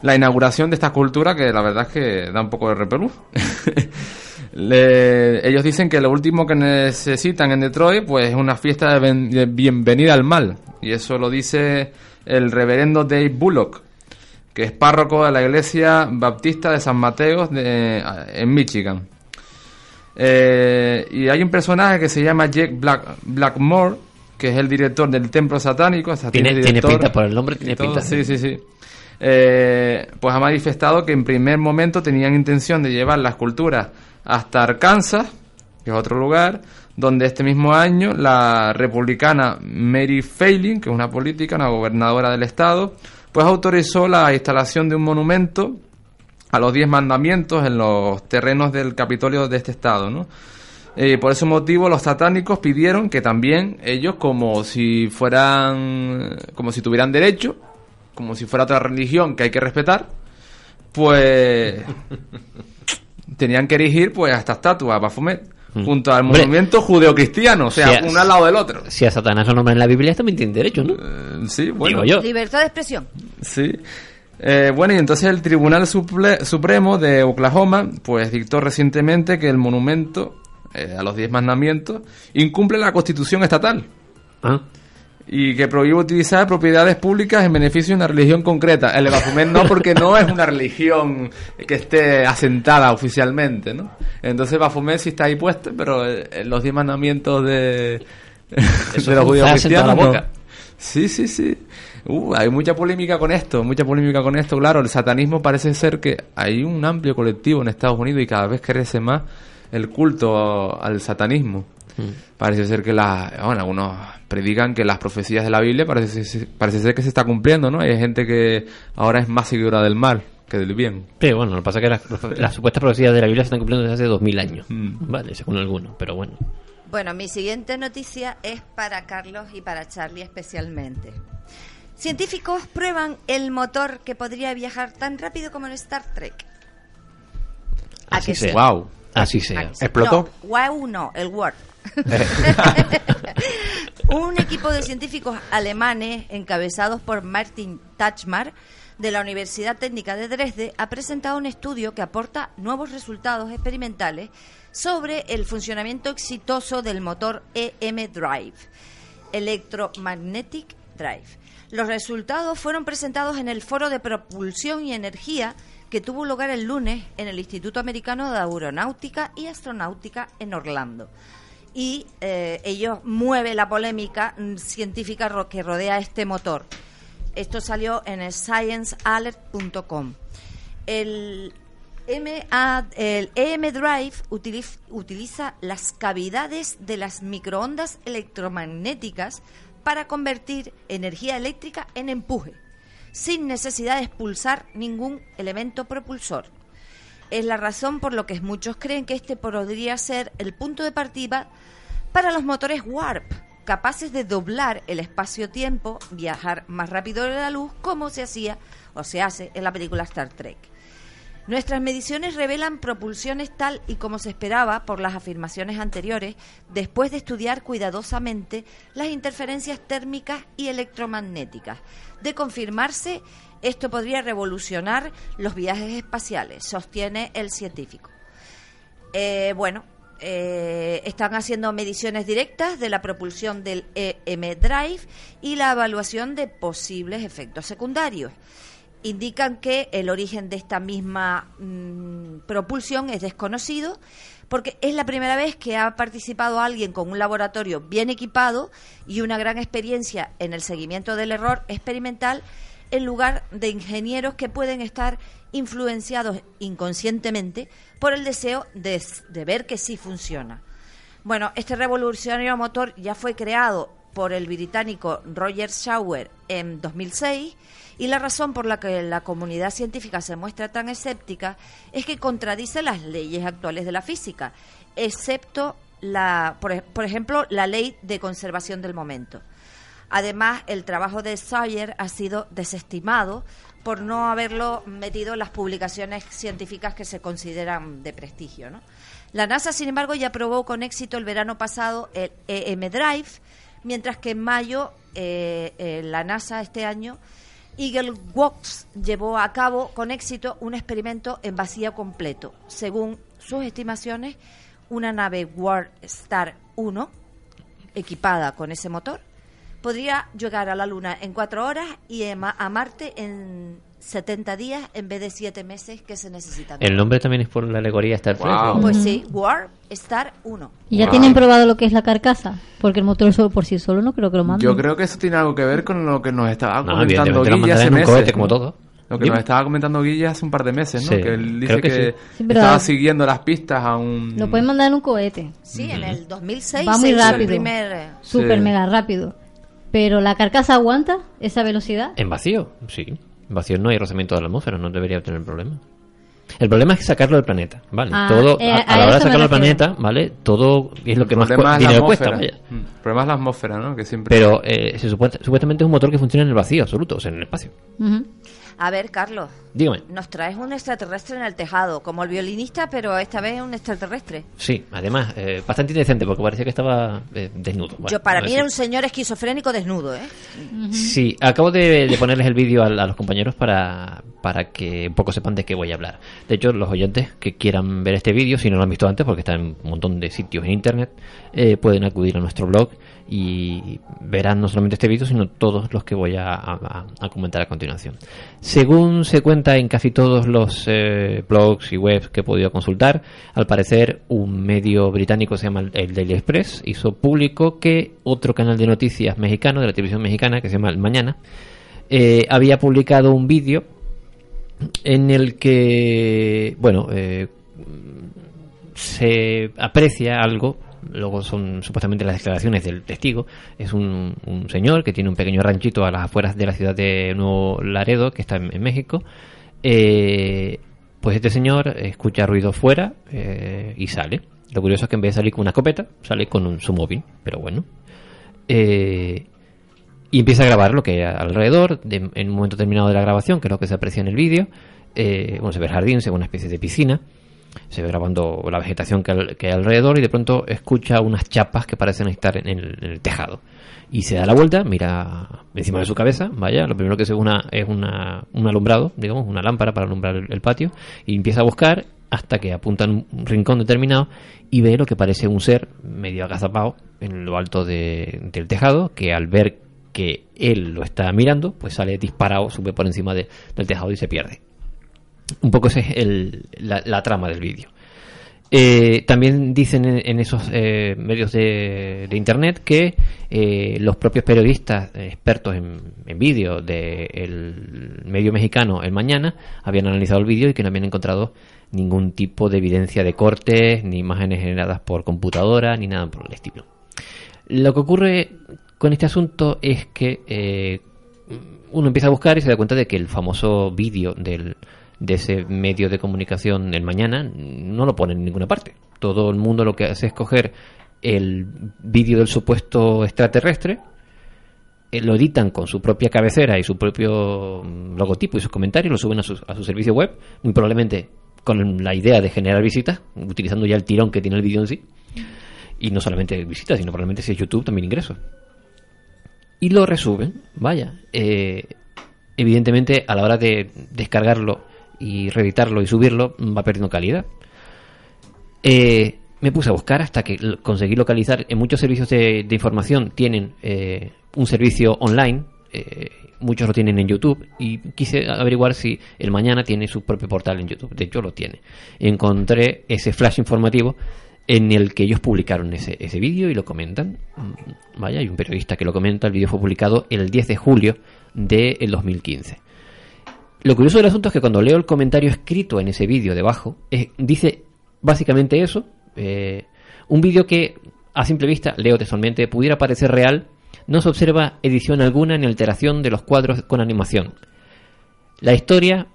la inauguración de esta escultura que la verdad es que da un poco de repelús. (laughs) Le- ellos dicen que lo último que necesitan en Detroit pues es una fiesta de, ben- de bienvenida al mal. Y eso lo dice el reverendo Dave Bullock que es párroco de la iglesia baptista de San Mateo de- en Michigan. Eh, y hay un personaje que se llama Jake Black, Blackmore que es el director del templo satánico o sea, Tiene- tiene director pinta, por el nombre tiene todo, pinta. sí sí sí eh, pues ha manifestado que en primer momento tenían intención de llevar la escultura hasta Arkansas, que es otro lugar, donde este mismo año la republicana Mary Failing, que es una política, una gobernadora del estado, pues autorizó la instalación de un monumento a los diez mandamientos en los terrenos del Capitolio de este estado, ¿no? Eh, por ese motivo los satánicos pidieron que también ellos como si fueran como si tuvieran derecho como si fuera otra religión que hay que respetar pues tenían que erigir pues a esta estatua a Baphomet junto al Hombre, movimiento judeocristiano o sea si a- uno al lado del otro Si a Satanás lo nombran en la Biblia, también tiene derecho, ¿no? Eh, sí bueno Digo yo. Libertad de expresión. Sí. Eh, bueno, y entonces el Tribunal Suple- Supremo de Oklahoma, pues dictó recientemente que el monumento eh, a los diez mandamientos incumple la constitución estatal. Ah. Y que prohíbe utilizar propiedades públicas en beneficio de una religión concreta. El de Baphomet no, porque no es una religión que esté asentada oficialmente, ¿no? Entonces Baphomet sí está ahí puesto, pero eh, los diez mandamientos de, los judíos la cristianos no. Sí, sí, sí. Uh, hay mucha polémica con esto, mucha polémica con esto. Claro, el satanismo parece ser que hay un amplio colectivo en Estados Unidos y cada vez crece más el culto al satanismo. Parece ser que la, bueno, algunos predican que las profecías de la Biblia parece, ser- parece ser que se está cumpliendo, ¿no? Hay gente que ahora es más seguidora del mal que del bien. Sí, bueno, lo que pasa es que las, las supuestas profecías de la Biblia se están cumpliendo desde hace dos mil años. Mm. Vale, según algunos, pero bueno. Bueno, mi siguiente noticia es para Carlos y para Charlie especialmente. Científicos prueban el motor que podría viajar tan rápido como en Star Trek. ¿A Así que sea. Wow. Así sea. ¿Explotó? No, WAU no, el Word. (laughs) Un equipo de científicos alemanes encabezados por Martin Tachmar de la Universidad Técnica de Dresde ha presentado un estudio que aporta nuevos resultados experimentales sobre el funcionamiento exitoso del motor EM Drive, Electromagnetic Drive. Los resultados fueron presentados en el Foro de Propulsión y Energía que tuvo lugar el lunes en el Instituto Americano de Aeronáutica y Astronáutica en Orlando. Y eh, ello mueve la polémica científica que rodea este motor. Esto salió en el sciencealert.com. El, MA EM Drive utiliz- utiliza las cavidades de las microondas electromagnéticas para convertir energía eléctrica en empuje, sin necesidad de expulsar ningún elemento propulsor. Es la razón por lo que muchos creen que este podría ser el punto de partida para los motores Warp, capaces de doblar el espacio-tiempo, viajar más rápido de la luz, como se hacía o se hace en la película Star Trek. Nuestras mediciones revelan propulsiones tal y como se esperaba por las afirmaciones anteriores, después de estudiar cuidadosamente las interferencias térmicas y electromagnéticas. De confirmarse, esto podría revolucionar los viajes espaciales, sostiene el científico. Eh, bueno, eh, están haciendo mediciones directas de la propulsión del EM Drive y la evaluación de posibles efectos secundarios. Indican que el origen de esta misma mm, propulsión es desconocido porque es la primera vez que ha participado alguien con un laboratorio bien equipado y una gran experiencia en el seguimiento del error experimental en lugar de ingenieros que pueden estar influenciados inconscientemente por el deseo de, ver que sí funciona. Bueno, este revolucionario motor ya fue creado por el británico Roger Shauer en 2006 y la razón por la que la comunidad científica se muestra tan escéptica es que contradice las leyes actuales de la física, excepto la, por, por ejemplo, la ley de conservación del momento. Además, el trabajo de Sawyer ha sido desestimado por no haberlo metido en las publicaciones científicas que se consideran de prestigio. La NASA, sin embargo, ya probó con éxito el verano pasado el EM Drive, mientras que en mayo eh, eh, la NASA este año Eagle Works llevó a cabo con éxito un experimento en vacío completo. Según sus estimaciones, una nave World Star 1 equipada con ese motor podría llegar a la Luna en cuatro horas y a Marte en 70 días en vez de siete meses que se necesitan. El nombre también es por la alegoría Star Trek. Pues sí, Warp Star 1. ¿Y ya tienen probado lo que es la carcasa? Porque el motor solo por sí solo no creo que lo manden. Yo creo que eso tiene algo que ver con lo que nos estaba No, comentando mandarán hace meses, cohete como ¿no? todo. Lo que Dime. nos estaba comentando Guille hace un par de meses, ¿no? Sí, que él creo dice que que, sí. Sí, pero- estaba siguiendo las pistas a un... Lo pueden mandar en un cohete. Sí, en el 2006 Va muy hizo el rápido. primer... eh, Súper Sí. mega rápido. Pero la carcasa aguanta esa velocidad. En vacío, sí. Vacío no hay rozamiento de la atmósfera, no debería tener problema. El problema es sacarlo del planeta, ¿vale? Ah, todo, eh, a, a a la hora de sacarlo del planeta, ¿vale? Todo es lo que más cu- dinero cuesta, atmósfera. vaya. Mm. El problema es la atmósfera, ¿no? Que siempre... Pero eh, se supone- supuestamente es un motor que funciona en el vacío absoluto, o sea, en el espacio. Ujú. A ver, Carlos, Dígame. nos traes un extraterrestre en el tejado, como el violinista, pero esta vez un extraterrestre. Sí, además, eh, bastante indecente porque parecía que estaba eh, desnudo. Bueno, Yo para mí era un señor esquizofrénico desnudo, ¿eh? Sí, acabo de, de ponerles el vídeo a, a los compañeros para, para que un poco sepan de qué voy a hablar. De hecho, los oyentes que quieran ver este vídeo, si no lo han visto antes, porque está en un montón de sitios en internet, eh, pueden acudir a nuestro blog y verán no solamente este vídeo, sino todos los que voy a, comentar a continuación. Según se cuenta en casi todos los eh, blogs y webs que he podido consultar, al parecer un medio británico se llama el- el Daily Express hizo público que otro canal de noticias mexicano, de la televisión mexicana, que se llama El Mañana, eh, había publicado un vídeo en el que, bueno, eh, se aprecia algo, luego son supuestamente las declaraciones del testigo, es un, señor que tiene un pequeño ranchito a las afueras de la ciudad de Nuevo Laredo, que está en, en México, eh, pues este señor escucha ruido fuera eh, y sale. Lo curioso es que en vez de salir con una escopeta, sale con un, su móvil, pero bueno. Eh, y empieza a grabar lo que hay alrededor, de- en un momento terminado de la grabación, que es lo que se aprecia en el vídeo. eh, bueno, se ve el jardín, se ve una especie de piscina, se ve grabando la vegetación que, al- que hay alrededor y de pronto escucha unas chapas que parecen estar en el, en el tejado. Y se da la vuelta, mira encima de su cabeza, vaya, lo primero que se ve una, es una, un alumbrado, digamos, una lámpara para alumbrar el, el patio, y empieza a buscar hasta que apunta en un rincón determinado y ve lo que parece un ser medio agazapado en lo alto de- del tejado, que al ver que él lo está mirando, pues sale disparado, sube por encima de- del tejado y se pierde. Un poco esa es el- la, trama del vídeo. Eh, también dicen en, esos eh, medios de, internet que eh, los propios periodistas expertos en, en vídeo del medio mexicano El Mañana habían analizado el vídeo y que no habían encontrado ningún tipo de evidencia de cortes, ni imágenes generadas por computadora, ni nada por el estilo. Lo que ocurre con este asunto es que eh, uno empieza a buscar y se da cuenta de que el famoso vídeo del, de ese medio de comunicación el mañana no lo pone en ninguna parte. Todo el mundo lo que hace es coger el vídeo del supuesto extraterrestre, eh, lo editan con su propia cabecera y su propio mm, logotipo y sus comentarios, lo suben a su, a su servicio web, muy probablemente con la idea de generar visitas, utilizando ya el tirón que tiene el vídeo en sí. Y no solamente visitas, sino probablemente si es YouTube también ingresos. Y lo resuben, vaya. eh, evidentemente a la hora de descargarlo y reeditarlo y subirlo va perdiendo calidad. Eh, me puse a buscar hasta que conseguí localizar. En muchos servicios de, de información tienen eh, un servicio online, eh, muchos lo tienen en YouTube, y quise averiguar si el mañana tiene su propio portal en YouTube. De hecho, lo tiene. Encontré ese flash informativo en el que ellos publicaron ese, ese vídeo y lo comentan. Mm, Vaya, hay un periodista que lo comenta. El vídeo fue publicado el 10 de julio del 2015. Lo curioso del asunto es que cuando leo el comentario escrito en ese vídeo debajo, eh, dice básicamente eso. eh, un vídeo que a simple vista, leo textualmente, pudiera parecer real, no se observa edición alguna ni alteración de los cuadros con animación. La historia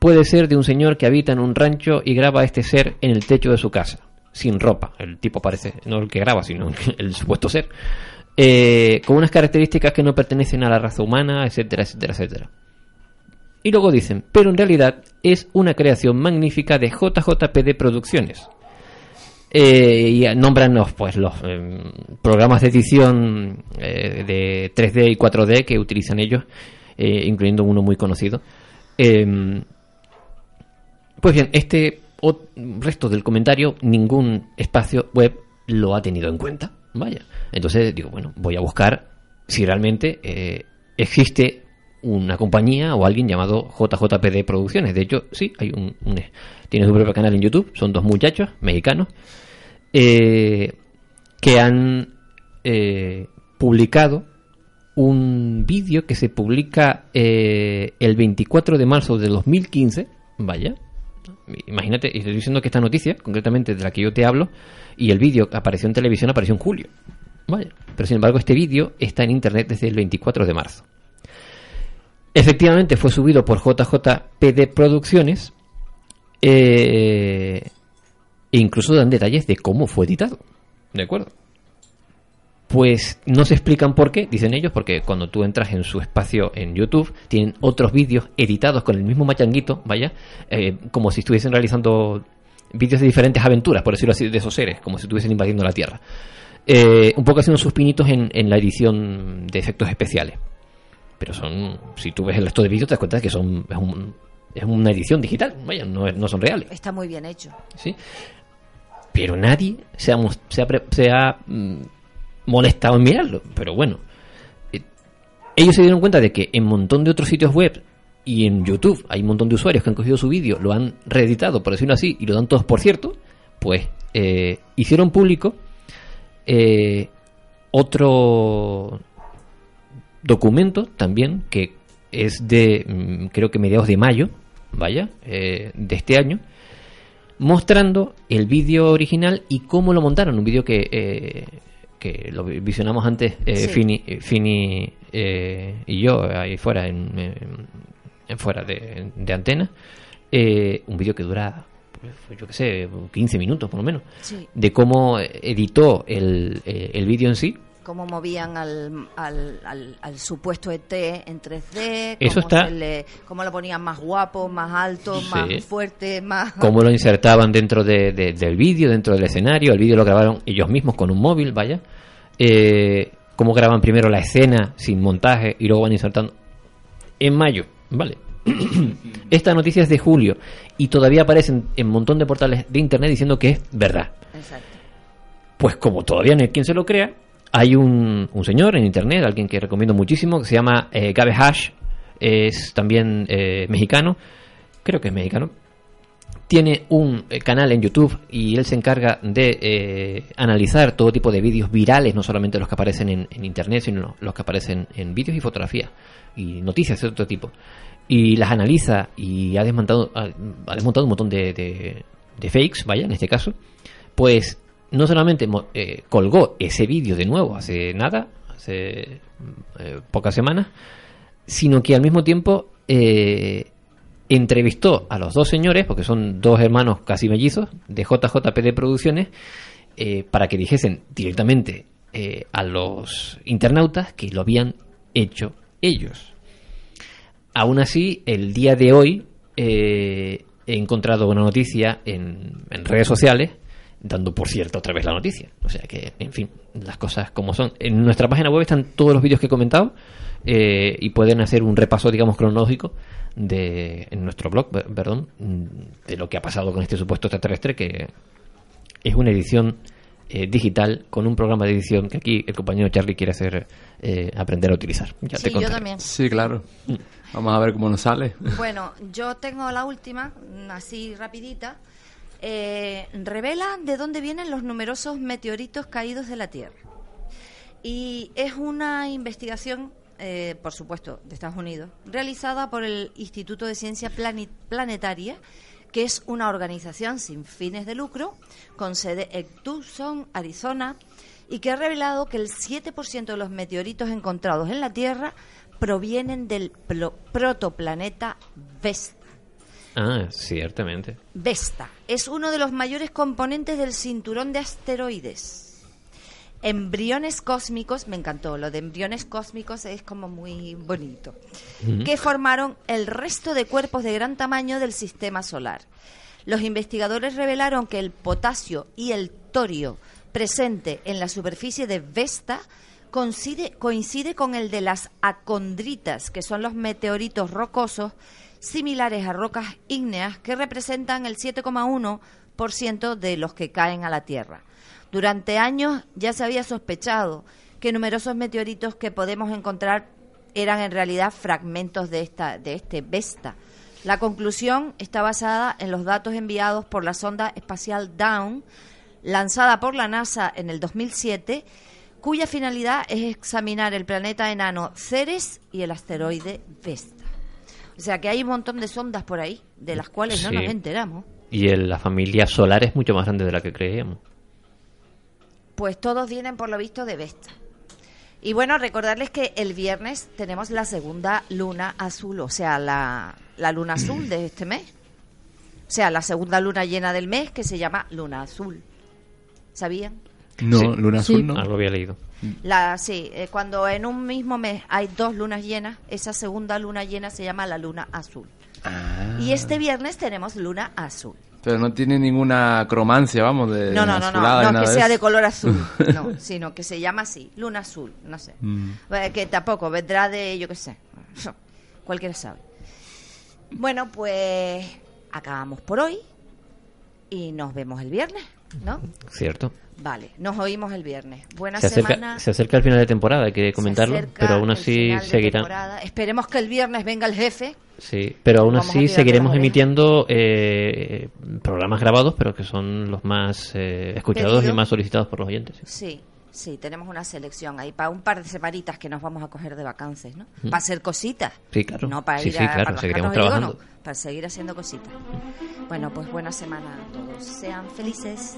puede ser de un señor que habita en un rancho y graba a este ser en el techo de su casa, sin ropa. El tipo parece, no el que graba, sino (laughs) el supuesto ser. Eh, con unas características que no pertenecen a la raza humana, etcétera, etcétera, etcétera. Y luego dicen, pero en realidad es una creación magnífica de JJPD Producciones. Eh, y nombran los, pues, los em, programas de edición eh, de 3D y 4D que utilizan ellos, eh, incluyendo uno muy conocido. Em, pues bien, este o- resto del comentario, ningún espacio web lo ha tenido en cuenta. Vaya. Entonces digo, bueno, voy a buscar si realmente eh, existe una compañía o alguien llamado JJPD Producciones. De hecho, sí, hay un, un- tiene su propio canal en YouTube. Son dos muchachos mexicanos eh, que han eh, publicado un vídeo que se publica eh, el 24 de marzo de 2015, vaya, imagínate, estoy diciendo que esta noticia, concretamente de la que yo te hablo, y el vídeo apareció en televisión, apareció en julio. Vaya. Pero sin embargo, este vídeo está en internet desde el 24 de marzo. Efectivamente, fue subido por JJPD Producciones. eh, e incluso dan detalles de cómo fue editado. ¿De acuerdo? Pues no se explican por qué, dicen ellos, porque cuando tú entras en su espacio en YouTube, tienen otros vídeos editados con el mismo machanguito, vaya, eh, como si estuviesen realizando vídeos de diferentes aventuras, por decirlo así, de esos seres, como si estuviesen invadiendo la Tierra. Eh, un poco haciendo sus pinitos en, en la edición de efectos especiales. Pero son, si tú ves el resto de vídeos, te das cuenta de que son, es, un- es una edición digital, vaya, no, son reales. Está muy bien hecho. ¿sí? Pero nadie se ha, se ha, se ha, mm, molestado en mirarlo. Pero bueno, eh, ellos se dieron cuenta de que en un montón de otros sitios web y en YouTube hay un montón de usuarios que han cogido su vídeo, lo han reeditado, por decirlo así, y lo dan todos por cierto, pues eh, hicieron público eh, otro documento también que es de mm, creo que mediados de mayo, vaya, de este año, mostrando el vídeo original y cómo lo montaron. Un vídeo que, que lo visionamos antes, eh, Sí. Fini, eh, Fini eh, y yo, ahí fuera, en, en- en fuera de, de antena. Eh, un vídeo que dura, pues, yo qué sé, 15 minutos por lo menos. Sí. De cómo editó el, eh, el vídeo en sí. Cómo movían al, al, al, al supuesto ET en 3D. Eso cómo, está- se le- cómo lo ponían más guapo, más alto, Sí. más fuerte, más... (laughs) cómo lo insertaban dentro de- de- del vídeo, dentro del escenario. El vídeo lo grabaron ellos mismos con un móvil, vaya. Eh, cómo graban primero la escena sin montaje y luego van insertando. En mayo, vale. (clears throat) Esta noticia es de julio y todavía aparecen en un montón de portales de internet diciendo que es verdad. Exacto. Pues como todavía no hay quien se lo crea, hay un, un señor en internet, alguien que recomiendo muchísimo, que se llama eh, Gabe Hash, es también eh, mexicano, creo que es mexicano. Tiene un eh, canal en YouTube y él se encarga de eh, analizar todo tipo de vídeos virales, no solamente los que aparecen en, internet, sino los que aparecen en vídeos y fotografías y noticias de otro tipo. Y las analiza y ha desmontado, ha, ha desmontado un montón de, de- de fakes, vaya, en este caso. Pues no solamente eh, colgó ese vídeo de nuevo hace nada, hace eh, pocas semanas, sino que al mismo tiempo eh, entrevistó a los dos señores, porque son dos hermanos casi mellizos, de JJPD Producciones, eh, para que dijesen directamente a los internautas que lo habían hecho ellos. Aún así, el día de hoy he encontrado una noticia en, en redes sociales dando por cierto otra vez la noticia. O sea que, en fin, las cosas como son. En nuestra página web están todos los vídeos que he comentado eh, y pueden hacer un repaso, digamos, cronológico de en nuestro blog, per- perdón, mm, de lo que ha pasado con este supuesto extraterrestre que es una edición eh, digital con un programa de edición que aquí el compañero Charlie quiere hacer eh, aprender a utilizar. Ya Sí, te yo también. Sí, claro. Vamos a ver cómo nos sale. Bueno, yo tengo la última, mm, así rapidita. Eh, revela de dónde vienen los numerosos meteoritos caídos de la Tierra. Y es una investigación, eh, por supuesto, de Estados Unidos, realizada por el Instituto de Ciencia Plani- Planetaria, que es una organización sin fines de lucro, con sede en Tucson, Arizona, y que ha revelado que el 7% de los meteoritos encontrados en la Tierra provienen del pro- protoplaneta Vesta. Ah, ciertamente. Vesta es uno de los mayores componentes del cinturón de asteroides. Embriones cósmicos, me encantó, lo de embriones cósmicos es como muy bonito, que formaron el resto de cuerpos de gran tamaño del sistema solar. Los investigadores revelaron que el potasio y el torio presente en la superficie de Vesta coincide, coincide con el de las acondritas, que son los meteoritos rocosos similares a rocas ígneas que representan el 7,1% de los que caen a la Tierra. Durante años ya se había sospechado que numerosos meteoritos que podemos encontrar eran en realidad fragmentos de, esta, de este Vesta. La conclusión está basada en los datos enviados por la sonda espacial Dawn, lanzada por la NASA en el 2007, cuya finalidad es examinar el planeta enano Ceres y el asteroide Vesta. O sea que hay un montón de sondas por ahí, de las cuales no nos enteramos. Y el- la familia solar es mucho más grande de la que creíamos. Pues todos vienen por lo visto de Vesta. Y bueno, recordarles que el viernes tenemos la segunda luna azul, o sea, la, la luna azul de este mes. O sea, la segunda luna llena del mes que se llama luna azul. ¿Sabían? No, Sí. Luna Azul no. Algo había leído. La, sí, eh, cuando en un mismo mes hay dos lunas llenas, esa segunda luna llena se llama la luna azul. Ah. Y este viernes tenemos luna azul. Pero no tiene ninguna cromancia, vamos, de No, no, no, no, no que sea de color azul, (laughs) no, sino que se llama así, luna azul, no sé. Mm. Eh, Que tampoco vendrá de, yo qué sé, cualquiera sabe. Bueno, pues acabamos por hoy y nos vemos el viernes, ¿no? Cierto. Vale, nos oímos el viernes. Buena Se semana. se acerca el final de temporada, hay que comentarlo, pero aún así final de seguirá. temporada. Esperemos que el viernes venga el jefe. Sí, pero aún así seguiremos emitiendo eh, programas grabados, pero que son los más eh, escuchados Pedido. y más solicitados por los oyentes. sí. Sí, tenemos una selección ahí para un par de semanitas que nos vamos a coger de vacances, ¿no? Mm. Para hacer cositas. Sí, claro. No para Sí, ir sí, a claro, para trabajando. no, para seguir haciendo cositas. Bueno, pues buena semana a todos. Sean felices.